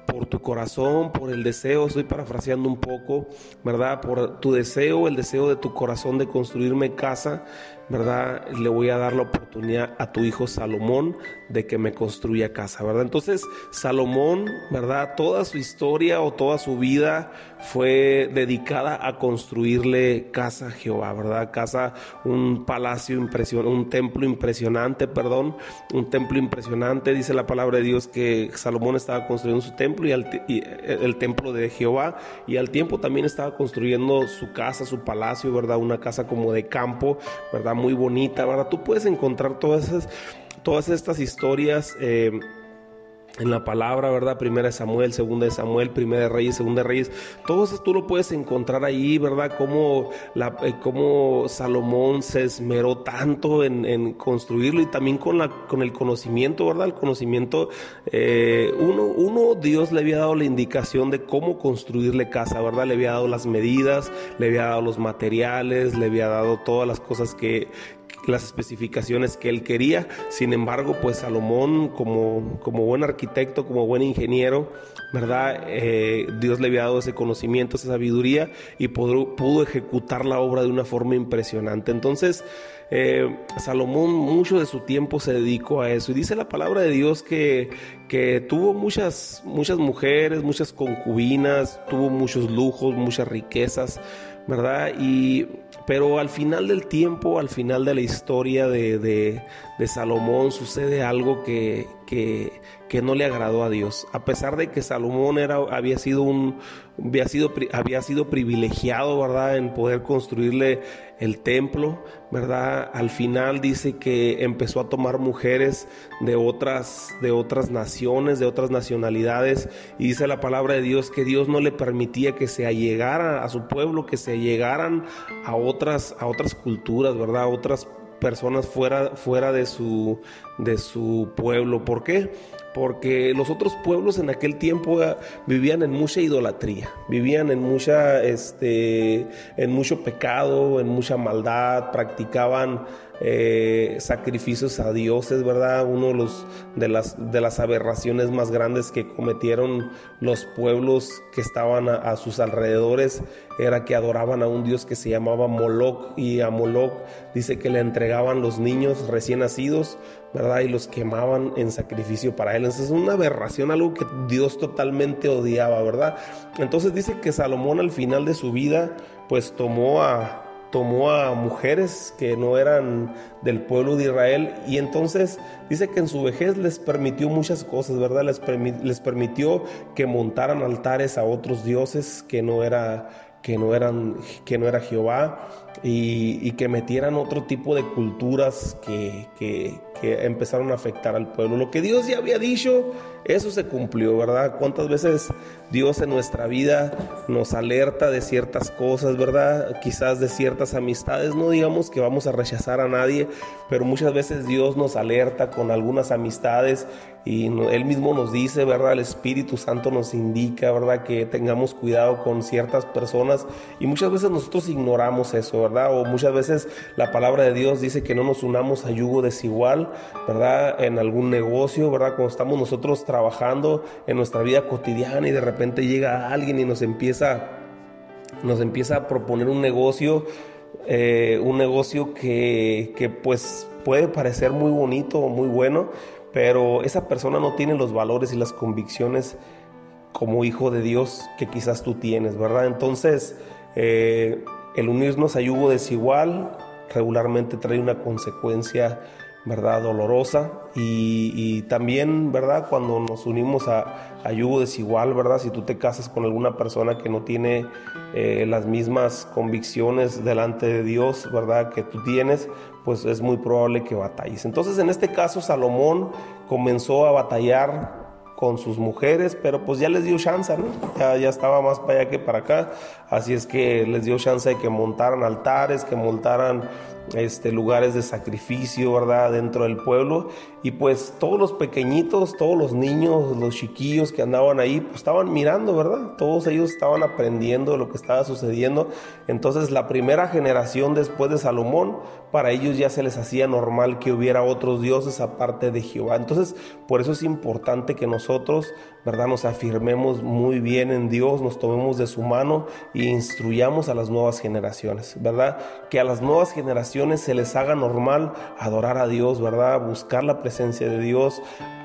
por tu corazón, por el deseo, estoy parafraseando un poco, ¿verdad? Por tu deseo, el deseo de tu corazón de construirme casa, ¿verdad? Le voy a dar la oportunidad a tu hijo Salomón de que me construya casa, ¿verdad? Entonces, Salomón, ¿verdad? Toda su historia o toda su vida fue dedicada a construirle casa a Jehová, ¿verdad? Casa, un palacio impresionante, un templo impresionante, perdón, un templo impresionante, dice la palabra de Dios que Salomón estaba construyendo su templo y, y el templo de Jehová y al tiempo también estaba construyendo su casa, su palacio, ¿verdad? Una casa como de campo, ¿verdad? muy bonita, ¿verdad? Tú puedes encontrar todas, esas, todas estas historias. Eh, en la palabra, ¿verdad? Primera de Samuel, segunda de Samuel, primera de Reyes, segunda de Reyes. Todo eso tú lo puedes encontrar ahí, ¿verdad? Cómo, la, eh, Salomón se esmeró tanto en, construirlo y también con, la, con el conocimiento, ¿verdad? El conocimiento, eh, uno, uno, Dios le había dado la indicación de cómo construirle casa, ¿verdad? Le había dado las medidas, le había dado los materiales, le había dado todas las cosas que, las especificaciones que él quería. Sin embargo, pues Salomón, como, como buen arquitecto, como buen ingeniero, ¿verdad? Eh, Dios le había dado ese conocimiento, esa sabiduría y pudo, pudo ejecutar la obra de una forma impresionante. Entonces, eh, Salomón mucho de su tiempo se dedicó a eso. Y dice la palabra de Dios que, que tuvo muchas, muchas mujeres, muchas concubinas, tuvo muchos lujos, muchas riquezas, ¿verdad? Y, pero al final del tiempo, al final de la historia de, de Salomón, sucede algo que, que, que, no le agradó a Dios. A pesar de que Salomón era, había, sido un, había, sido, había sido privilegiado, ¿verdad?, en poder construirle el templo, ¿verdad? Al final dice que empezó a tomar mujeres de otras, de otras naciones, de otras nacionalidades, y dice la palabra de Dios que Dios no le permitía que se allegara a su pueblo, que se llegaran a otras, a otras culturas, ¿verdad? A otras personas fuera, fuera de, su, de su pueblo. ¿Por qué? Porque los otros pueblos en aquel tiempo ah, vivían en mucha idolatría, vivían en mucha, este, en mucho pecado, en mucha maldad, practicaban eh, sacrificios a dioses, ¿verdad? Uno de, los, de, las, de las aberraciones más grandes que cometieron los pueblos que estaban a, sus alrededores era que adoraban a un dios que se llamaba Moloch y a Moloch dice que le entregaban los niños recién nacidos, ¿verdad? Y los quemaban en sacrificio para él. Entonces es una aberración, algo que Dios totalmente odiaba, ¿verdad? Entonces dice que Salomón al final de su vida pues tomó a tomó a mujeres que no eran del pueblo de Israel y entonces dice que en su vejez les permitió muchas cosas, ¿verdad? Les, les permitió que montaran altares a otros dioses que no era que no eran que no era Jehová y, que metieran otro tipo de culturas que, que, que empezaron a afectar al pueblo. Lo que Dios ya había dicho, eso se cumplió, ¿verdad? ¿Cuántas veces Dios en nuestra vida nos alerta de ciertas cosas, ¿verdad? Quizás de ciertas amistades, no digamos que vamos a rechazar a nadie, pero muchas veces Dios nos alerta con algunas amistades y Él mismo nos dice, ¿verdad? El Espíritu Santo nos indica, ¿verdad? Que tengamos cuidado con ciertas personas y muchas veces nosotros ignoramos eso, ¿verdad? O muchas veces la palabra de Dios dice que no nos unamos a yugo desigual ¿verdad? En algún negocio, ¿verdad? Cuando estamos nosotros trabajando en nuestra vida cotidiana y de repente llega alguien y nos empieza, nos empieza a proponer un negocio, eh, un negocio que, que pues puede parecer muy bonito o muy bueno, pero esa persona no tiene los valores y las convicciones como hijo de Dios que quizás tú tienes, ¿verdad? Entonces, eh, el unirnos a yugo desigual regularmente trae una consecuencia ¿verdad? Dolorosa y, también, ¿verdad? Cuando nos unimos a, yugo desigual, ¿verdad? Si tú te casas con alguna persona que no tiene eh, las mismas convicciones delante de Dios, ¿verdad? Que tú tienes, pues es muy probable que batalles. Entonces, en este caso, Salomón comenzó a batallar con sus mujeres, pero pues ya les dio chance, ¿no? Ya, ya estaba más para allá que para acá, así es que les dio chance de que montaran altares, que montaran este, lugares de sacrificio, ¿verdad? Dentro del pueblo. Y pues todos los pequeñitos, todos los niños, los chiquillos que andaban ahí, pues estaban mirando, ¿verdad? Todos ellos estaban aprendiendo lo que estaba sucediendo. Entonces la primera generación después de Salomón, para ellos ya se les hacía normal que hubiera otros dioses aparte de Jehová. Entonces por eso es importante que nosotros, ¿verdad? Nos afirmemos muy bien en Dios, nos tomemos de su mano e instruyamos a las nuevas generaciones, ¿verdad? Que a las nuevas generaciones se les haga normal adorar a Dios, ¿verdad? Buscar la presencia de Dios,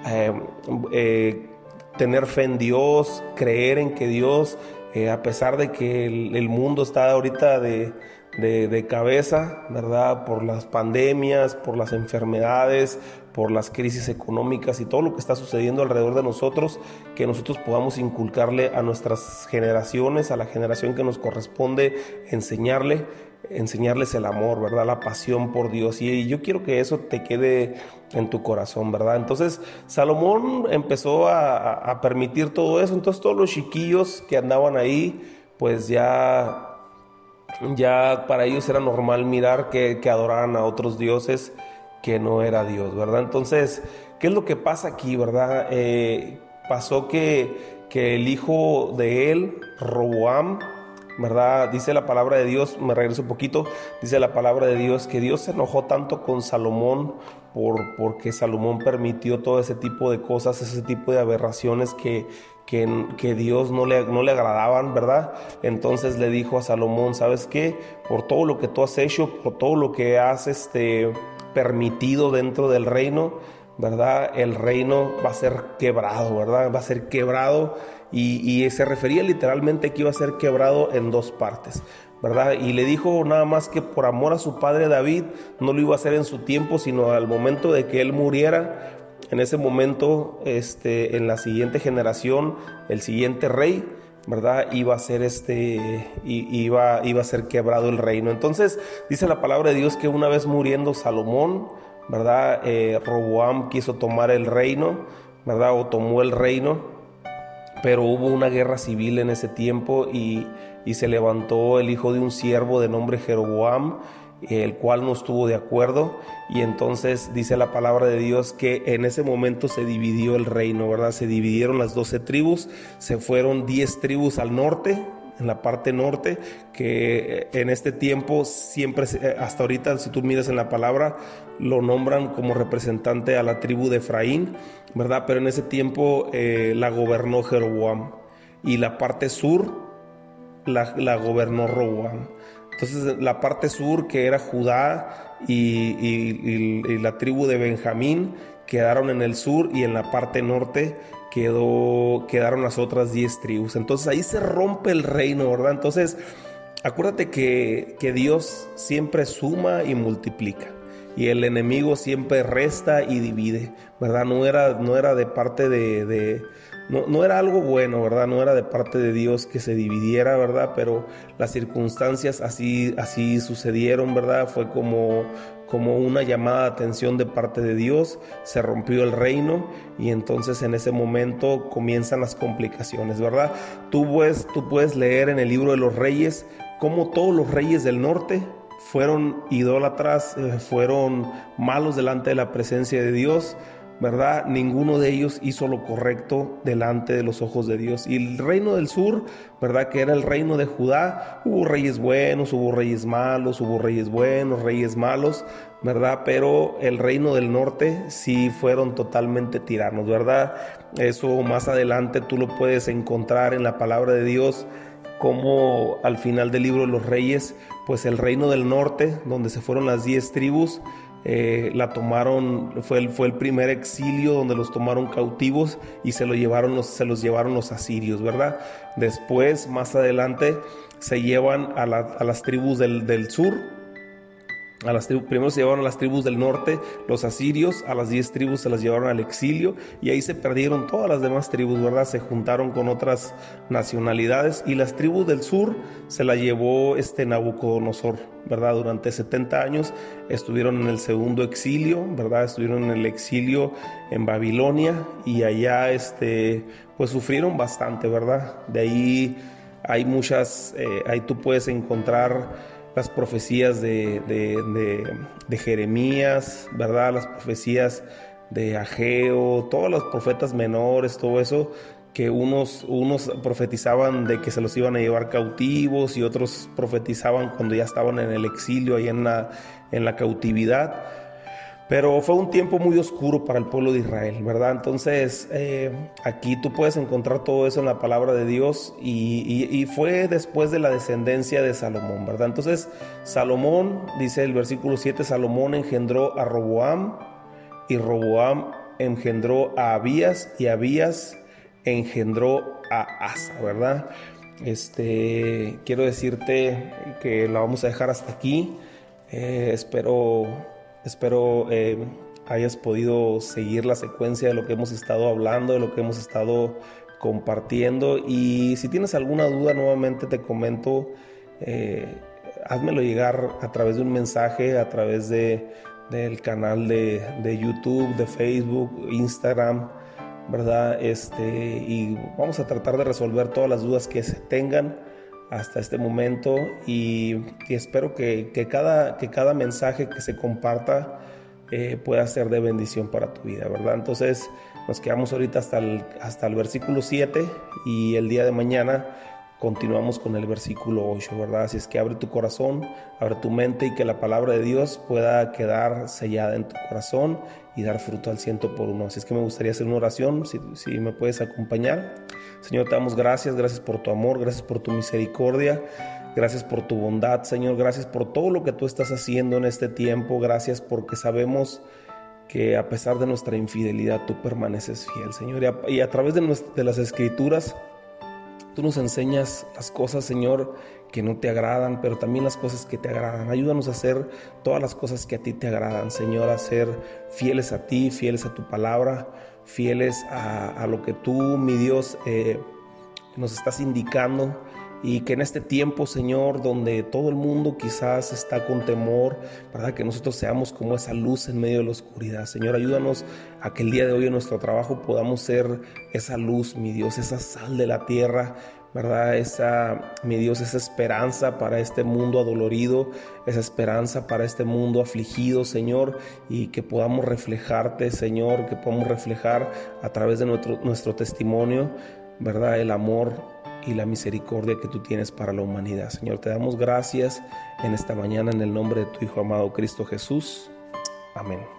eh, eh, tener fe en Dios, creer en que Dios, eh, a pesar de que el, mundo está ahorita de, de, cabeza, ¿verdad? Por las pandemias, por las enfermedades, por las crisis económicas y todo lo que está sucediendo alrededor de nosotros, que nosotros podamos inculcarle a nuestras generaciones, a la generación que nos corresponde, enseñarle enseñarles el amor, ¿verdad? La pasión por Dios. Y yo quiero que eso te quede en tu corazón, ¿verdad? Entonces Salomón empezó a, permitir todo eso. Entonces todos los chiquillos que andaban ahí, pues ya ya para ellos era normal mirar que, que, adoraran a otros dioses que no era Dios, ¿verdad? Entonces, ¿qué es lo que pasa aquí, verdad? Eh, pasó que, que el hijo de él, Roboam, ¿verdad? Dice la palabra de Dios, me regreso un poquito, dice la palabra de Dios que Dios se enojó tanto con Salomón por, porque Salomón permitió todo ese tipo de cosas, ese tipo de aberraciones que, que, que, Dios no le, no le agradaban, ¿verdad? Entonces le dijo a Salomón, ¿sabes qué? Por todo lo que tú has hecho, por todo lo que has este, permitido dentro del reino, ¿verdad? El reino va a ser quebrado, ¿verdad? Va a ser quebrado y, se refería literalmente que iba a ser quebrado en dos partes. ¿verdad? Y le dijo nada más que por amor a su padre David no lo iba a hacer en su tiempo, sino al momento de que él muriera, en ese momento, este, en la siguiente generación, el siguiente rey, ¿verdad? Iba a ser este, iba, iba a ser quebrado el reino. Entonces dice la palabra de Dios que una vez muriendo Salomón, ¿verdad? Eh, Roboam quiso tomar el reino, ¿verdad? O tomó el reino pero hubo una guerra civil en ese tiempo y, se levantó el hijo de un siervo de nombre Jeroboam, el cual no estuvo de acuerdo y entonces dice la palabra de Dios que en ese momento se dividió el reino, ¿verdad? Se dividieron las doce tribus, se fueron diez tribus al norte, en la parte norte, que en este tiempo siempre, hasta ahorita, si tú miras en la palabra, lo nombran como representante a la tribu de Efraín, ¿verdad? Pero en ese tiempo eh, la gobernó Jeroboam y la parte sur la, gobernó Roboam. Entonces la parte sur, que era Judá y, la tribu de Benjamín, quedaron en el sur y en la parte norte quedó, quedaron las otras 10 tribus. Entonces ahí se rompe el reino, ¿verdad? Entonces acuérdate que, que Dios siempre suma y multiplica y el enemigo siempre resta y divide, ¿verdad? No era, no era de parte de, no, era algo bueno, ¿verdad? No era de parte de Dios que se dividiera, ¿verdad? Pero las circunstancias así, así sucedieron, ¿verdad? Fue como, como una llamada de atención de parte de Dios, se rompió el reino y entonces en ese momento comienzan las complicaciones, ¿verdad? Tú puedes, tú puedes leer en el libro de los reyes cómo todos los reyes del norte fueron idólatras, eh, fueron malos delante de la presencia de Dios, ¿verdad? Ninguno de ellos hizo lo correcto delante de los ojos de Dios. Y el reino del sur, ¿verdad? Que era el reino de Judá, hubo reyes buenos, hubo reyes malos, hubo reyes buenos, reyes malos, ¿verdad? Pero el reino del norte sí fueron totalmente tiranos, ¿verdad? Eso más adelante tú lo puedes encontrar en la palabra de Dios como al final del libro de los reyes, pues el reino del norte, donde se fueron las diez tribus, eh, la tomaron, fue el, fue el primer exilio donde los tomaron cautivos y se, lo llevaron los, se los llevaron los asirios, ¿verdad? Después, más adelante, se llevan a, a las tribus del, del sur, a las primero se llevaron a las tribus del norte, los asirios, a las diez tribus se las llevaron al exilio y ahí se perdieron todas las demás tribus, ¿verdad? Se juntaron con otras nacionalidades y las tribus del sur se las llevó este Nabucodonosor, ¿verdad? Durante 70 años estuvieron en el segundo exilio, ¿verdad? Estuvieron en el exilio en Babilonia y allá, este, pues sufrieron bastante, ¿verdad? De ahí hay muchas, eh, ahí tú puedes encontrar las profecías de, de, Jeremías, ¿verdad? Las profecías de Ageo, todos los profetas menores, todo eso, que unos, unos profetizaban de que se los iban a llevar cautivos y otros profetizaban cuando ya estaban en el exilio, ahí en la, en la cautividad. Pero fue un tiempo muy oscuro para el pueblo de Israel, ¿verdad? Entonces, eh, aquí tú puedes encontrar todo eso en la palabra de Dios y, fue después de la descendencia de Salomón, ¿verdad? Entonces, Salomón, dice el versículo 7, Salomón engendró a Roboam y Roboam engendró a Abías y Abías engendró a Asa, ¿verdad? Este, quiero decirte que la vamos a dejar hasta aquí. Eh, espero Espero eh, hayas podido seguir la secuencia de lo que hemos estado hablando, de lo que hemos estado compartiendo. Y si tienes alguna duda, nuevamente te comento, eh, házmelo llegar a través de un mensaje, a través de, del canal de, de YouTube, de Facebook, Instagram, ¿verdad? Este, y vamos a tratar de resolver todas las dudas que se tengan hasta este momento y, espero que, cada, que cada mensaje que se comparta eh, pueda ser de bendición para tu vida, ¿verdad? Entonces nos quedamos ahorita hasta el, hasta el versículo 7 y el día de mañana continuamos con el versículo 8, ¿verdad? Así es que abre tu corazón, abre tu mente y que la palabra de Dios pueda quedar sellada en tu corazón y dar fruto al ciento por uno. Así es que me gustaría hacer una oración, si, me puedes acompañar. Señor, te damos gracias, gracias por tu amor, gracias por tu misericordia. Gracias por tu bondad, Señor. Gracias por todo lo que tú estás haciendo en este tiempo. Gracias porque sabemos que a pesar de nuestra infidelidad tú permaneces fiel, Señor. Y a, través de, de las escrituras Tú nos enseñas las cosas, Señor, que no te agradan, pero también las cosas que te agradan. Ayúdanos a hacer todas las cosas que a ti te agradan, Señor, a ser fieles a ti, fieles a tu palabra, fieles a, lo que tú, mi Dios, eh, nos estás indicando y que en este tiempo, Señor, donde todo el mundo quizás está con temor, ¿verdad? Que nosotros seamos como esa luz en medio de la oscuridad. Señor, ayúdanos a que el día de hoy en nuestro trabajo podamos ser esa luz, mi Dios, esa sal de la tierra, ¿verdad? Esa, mi Dios, esa esperanza para este mundo adolorido, esa esperanza para este mundo afligido, Señor, y que podamos reflejarte, Señor, que podamos reflejar a través de nuestro, nuestro testimonio, ¿verdad? El amor y la misericordia que tú tienes para la humanidad. Señor, te damos gracias en esta mañana en el nombre de tu Hijo amado Cristo Jesús. Amén.